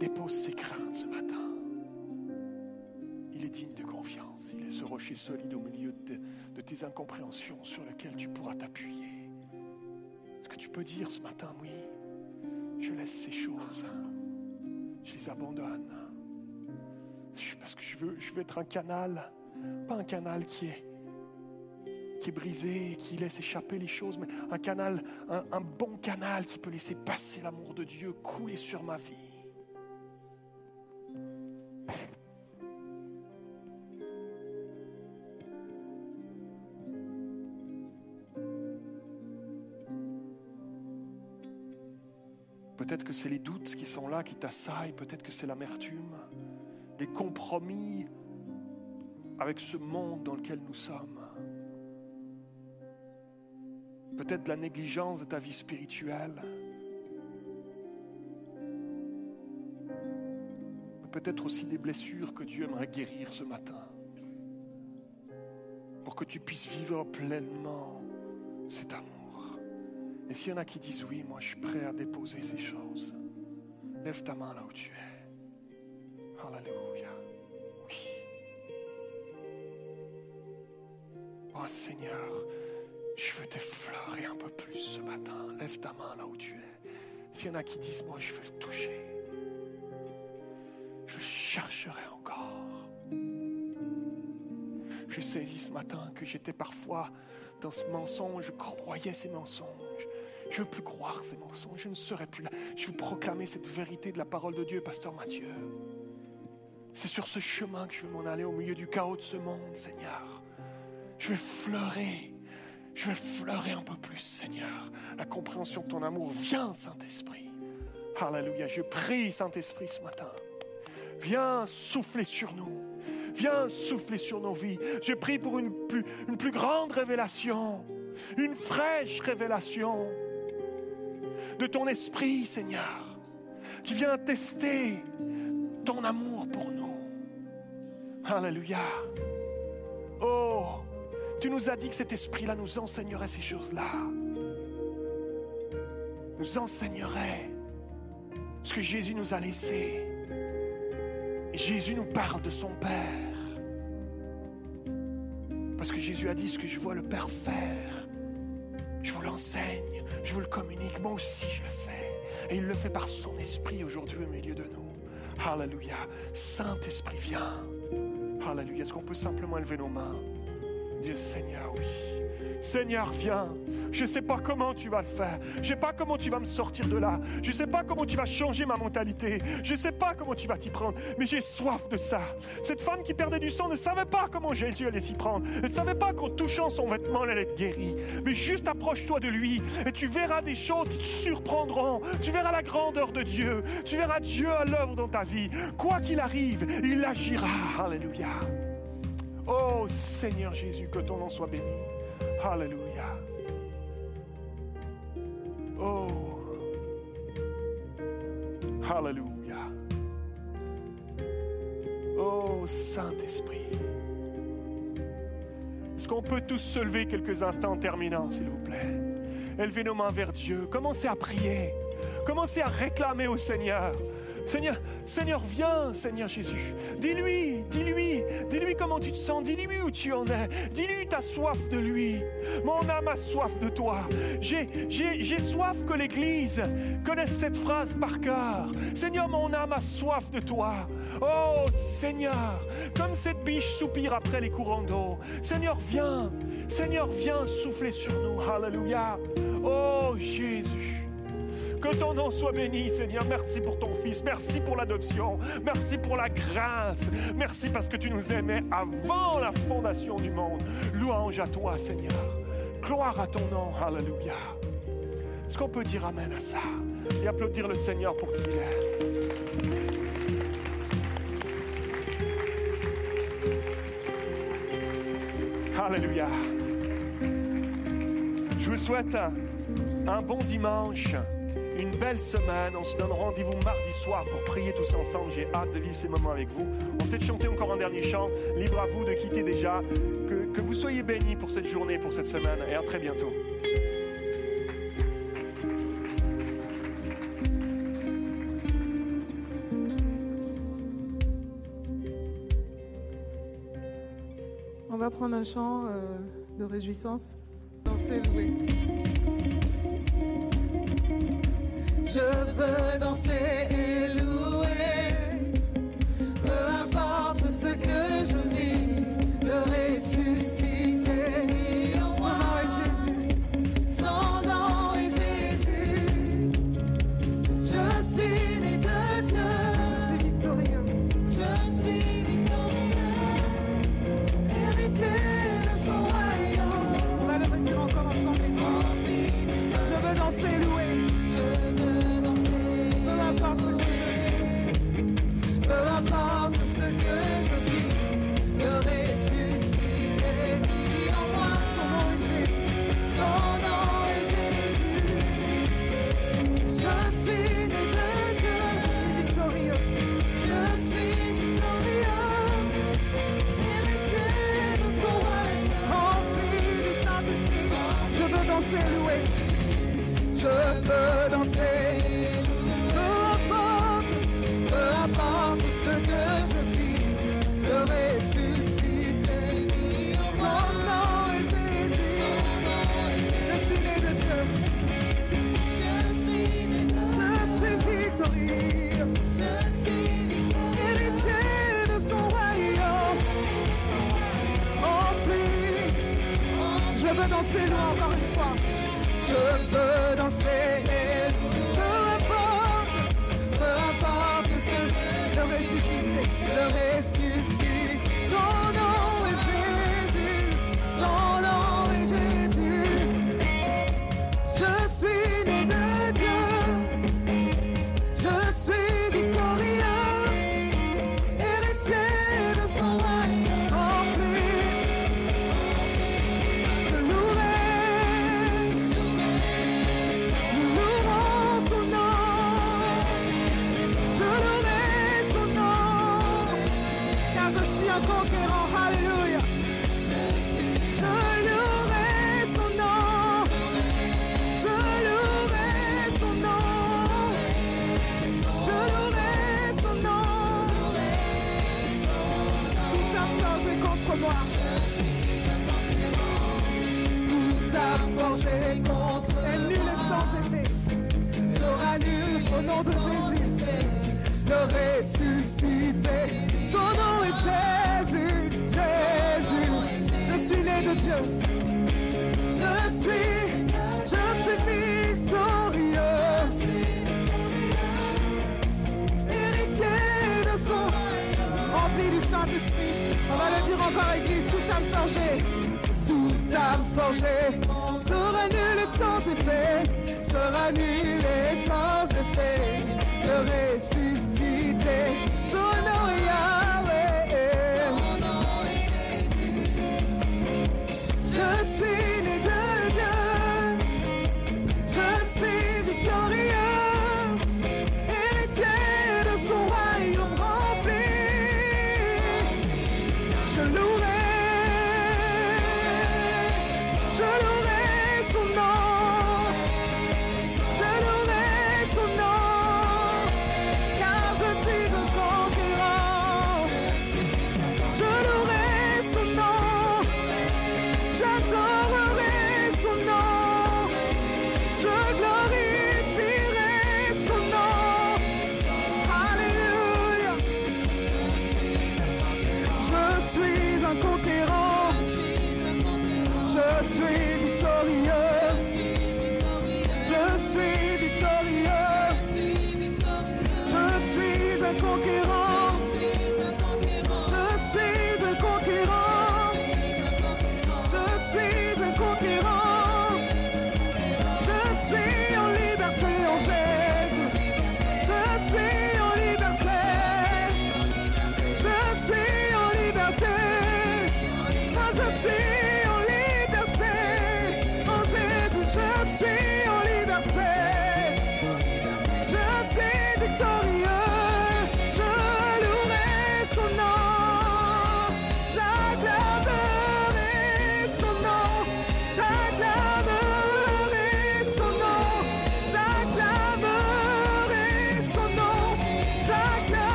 Dépose ses craintes ce matin. Il est digne de confiance. Il est ce rocher solide au milieu de, tes incompréhensions sur lequel tu pourras t'appuyer. Est-ce que tu peux dire ce matin, oui, je laisse ces choses, je les abandonne, parce que je veux être un canal pas un canal qui est, brisé, qui laisse échapper les choses, mais un canal, un, un bon canal qui peut laisser passer l'amour de Dieu couler sur ma vie. Peut-être que c'est les doutes qui sont là, qui t'assaillent, peut-être que c'est l'amertume, les compromis avec ce monde dans lequel nous sommes. Peut-être la négligence de ta vie spirituelle. Peut-être aussi des blessures que Dieu aimerait guérir ce matin. Pour que tu puisses vivre pleinement cet amour. Et s'il y en a qui disent oui, moi je suis prêt à déposer ces choses, lève ta main là où tu es. Alléluia. Oh Seigneur, je veux t'effleurer un peu plus ce matin. Lève ta main là où tu es. S'il y en a qui disent moi je veux le toucher, je chercherai encore. Je saisis ce matin que j'étais parfois dans ce mensonge, je croyais ces mensonges. Je ne veux plus croire ces mensonges, je ne serai plus là. Je veux proclamer cette vérité de la parole de Dieu, Pasteur Mathieu. C'est sur ce chemin que je veux m'en aller au milieu du chaos de ce monde, Seigneur. Je vais fleurer, je vais fleurer un peu plus, Seigneur. La compréhension de ton amour. Viens, Saint-Esprit. Alléluia. Je prie, Saint-Esprit, ce matin. Viens souffler sur nous. Viens souffler sur nos vies. Je prie pour une plus, grande révélation, une fraîche révélation de ton esprit, Seigneur, qui vient tester ton amour pour nous. Alléluia. Tu nous as dit que cet esprit-là nous enseignerait ces choses-là. Nous enseignerait ce que Jésus nous a laissé. Jésus nous parle de son Père. Parce que Jésus a dit ce que je vois le Père faire. Je vous l'enseigne, je vous le communique. Moi aussi, je le fais. Et il le fait par son esprit aujourd'hui au milieu de nous. Alléluia. Saint-Esprit, viens. Alléluia. Est-ce qu'on peut simplement élever nos mains? Seigneur, oui. Seigneur, viens. Je ne sais pas comment tu vas le faire. Je ne sais pas comment tu vas me sortir de là. Je ne sais pas comment tu vas changer ma mentalité. Je ne sais pas comment tu vas t'y prendre. Mais j'ai soif de ça. Cette femme qui perdait du sang ne savait pas comment Jésus allait s'y prendre. Elle ne savait pas qu'en touchant son vêtement, elle allait être guérie. Mais juste approche-toi de lui et tu verras des choses qui te surprendront. Tu verras la grandeur de Dieu. Tu verras Dieu à l'œuvre dans ta vie. Quoi qu'il arrive, il agira. Alléluia. Oh Seigneur Jésus, que ton nom soit béni. Alléluia. Oh. Alléluia. Oh Saint-Esprit. Est-ce qu'on peut tous se lever quelques instants en terminant, s'il vous plaît? Élevez nos mains vers Dieu. Commencez à prier. Commencez à réclamer au Seigneur. Seigneur, Seigneur, viens, Seigneur Jésus. Dis-lui, dis-lui, dis-lui comment tu te sens, dis-lui où tu en es, dis-lui ta soif de lui. Mon âme a soif de toi. J'ai, soif que l'Église connaisse cette phrase par cœur. Seigneur, mon âme a soif de toi. Oh Seigneur, comme cette biche soupire après les courants d'eau. Seigneur, viens, Seigneur, viens souffler sur nous. Alléluia. Oh Jésus. Que ton nom soit béni, Seigneur. Merci pour ton Fils. Merci pour l'adoption. Merci pour la grâce. Merci parce que tu nous aimais avant la fondation du monde. Louange à toi, Seigneur. Gloire à ton nom. Alléluia. Est-ce qu'on peut dire Amen à ça et applaudir le Seigneur pour qui il est? Alléluia. Je vous souhaite un, un bon dimanche une belle semaine. On se donne rendez-vous mardi soir pour prier tous ensemble. J'ai hâte de vivre ces moments avec vous. On peut chanter encore un dernier chant. Libre à vous de quitter déjà. Que, que vous soyez bénis pour cette journée, pour cette semaine. Et à très bientôt. On va prendre un chant euh, de réjouissance. Danser, louer. Je veux danser et louer,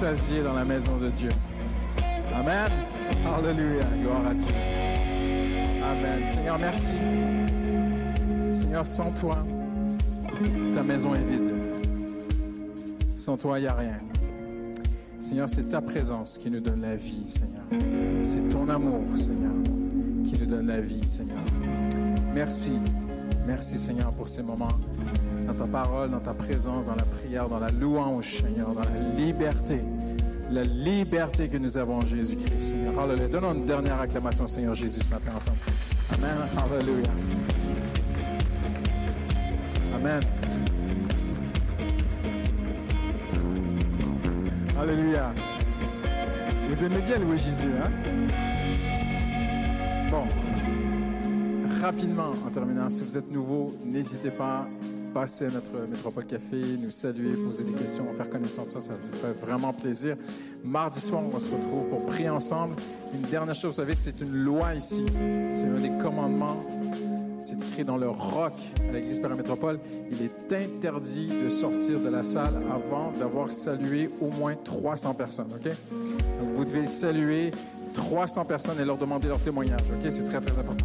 dans la maison de Dieu. Amen. Alléluia. Gloire à Dieu. Amen. Seigneur, merci. Seigneur, sans toi, ta maison est vide. Sans toi, il n'y a rien. Seigneur, c'est ta présence qui nous donne la vie, Seigneur. C'est ton amour, Seigneur, qui nous donne la vie, Seigneur. Merci. Merci, Seigneur, pour ces moments dans ta parole, dans ta présence, dans la prière, dans la louange, Seigneur, dans la liberté. La liberté que nous avons en Jésus-Christ. Alléluia. Donnons une dernière acclamation Seigneur Jésus ce matin ensemble. Amen. Alléluia. Amen. Alléluia. Vous aimez bien louer Jésus, hein? Bon. Rapidement, en terminant, si vous êtes nouveau, n'hésitez pas passer notre Métropole Café, nous saluer, poser des questions, faire connaissance ça, ça nous fait vraiment plaisir. Mardi soir, on se retrouve pour prier ensemble. Une dernière chose, vous savez, c'est une loi ici. C'est un des commandements. C'est écrit dans le roc à l'église Métropole. Il est interdit de sortir de la salle avant d'avoir salué au moins 300 personnes, OK? Donc, vous devez saluer 300 personnes et leur demander leur témoignage, OK? C'est très, très important.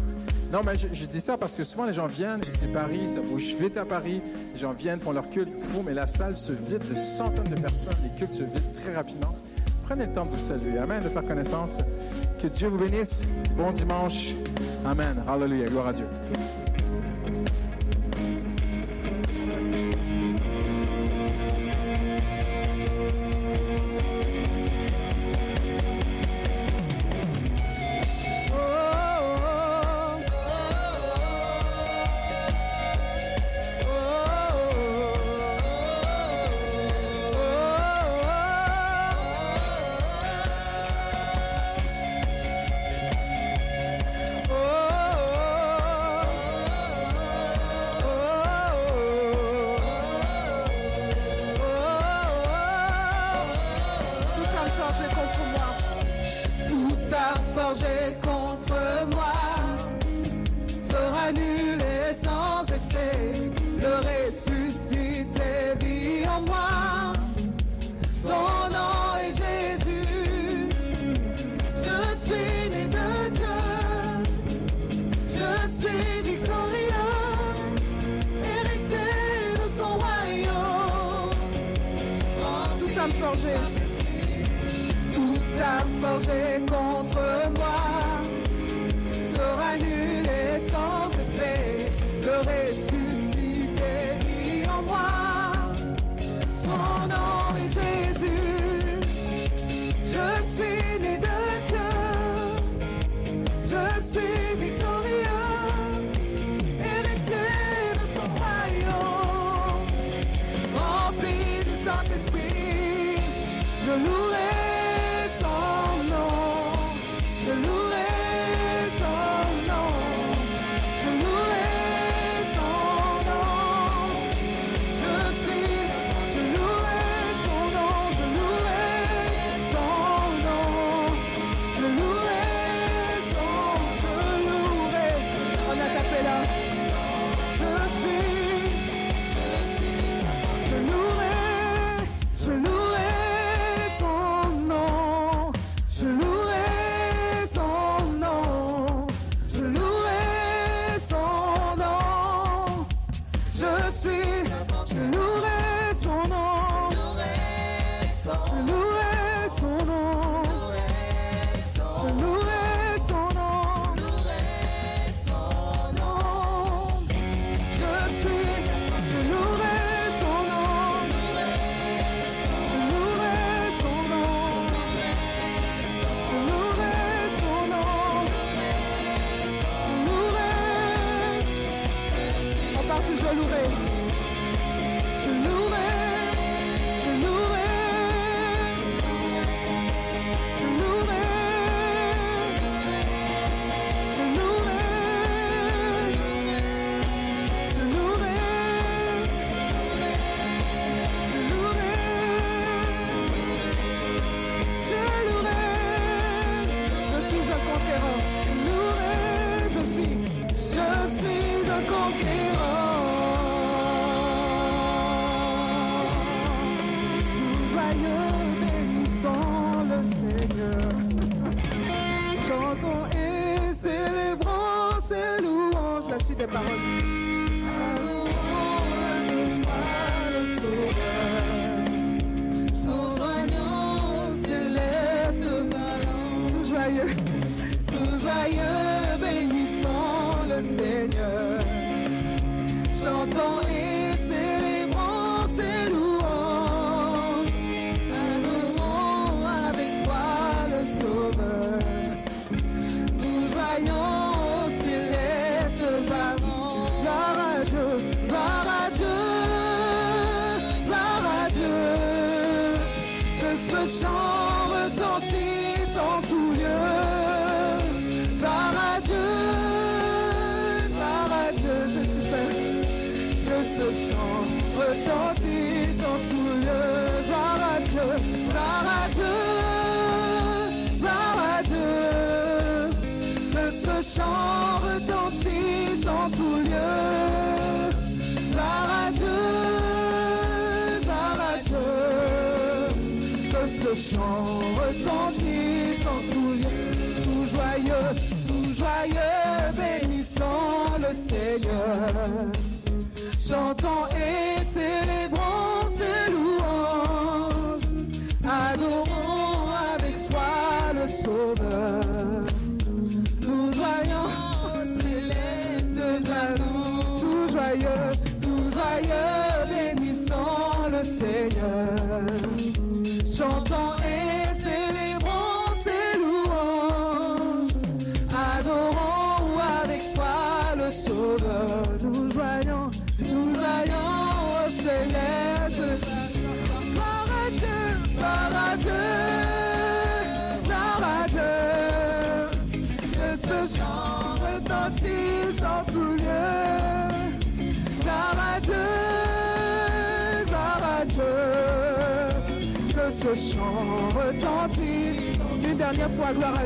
Non, mais je, dis ça parce que souvent les gens viennent, et c'est Paris, ça bouge vite à Paris. Les gens viennent, font leur culte, fou, mais la salle se vide de centaines de personnes. Les cultes se vident très rapidement. Prenez le temps de vous saluer. Amen, de faire connaissance. Que Dieu vous bénisse. Bon dimanche. Amen. Hallelujah. Gloire à Dieu.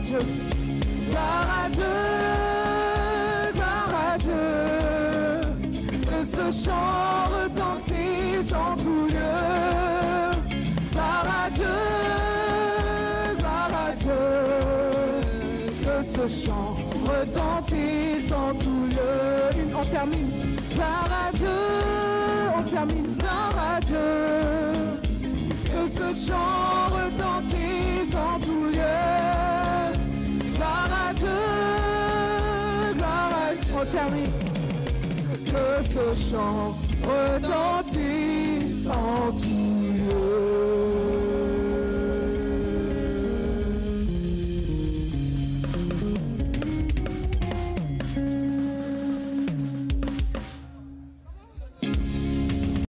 Fois,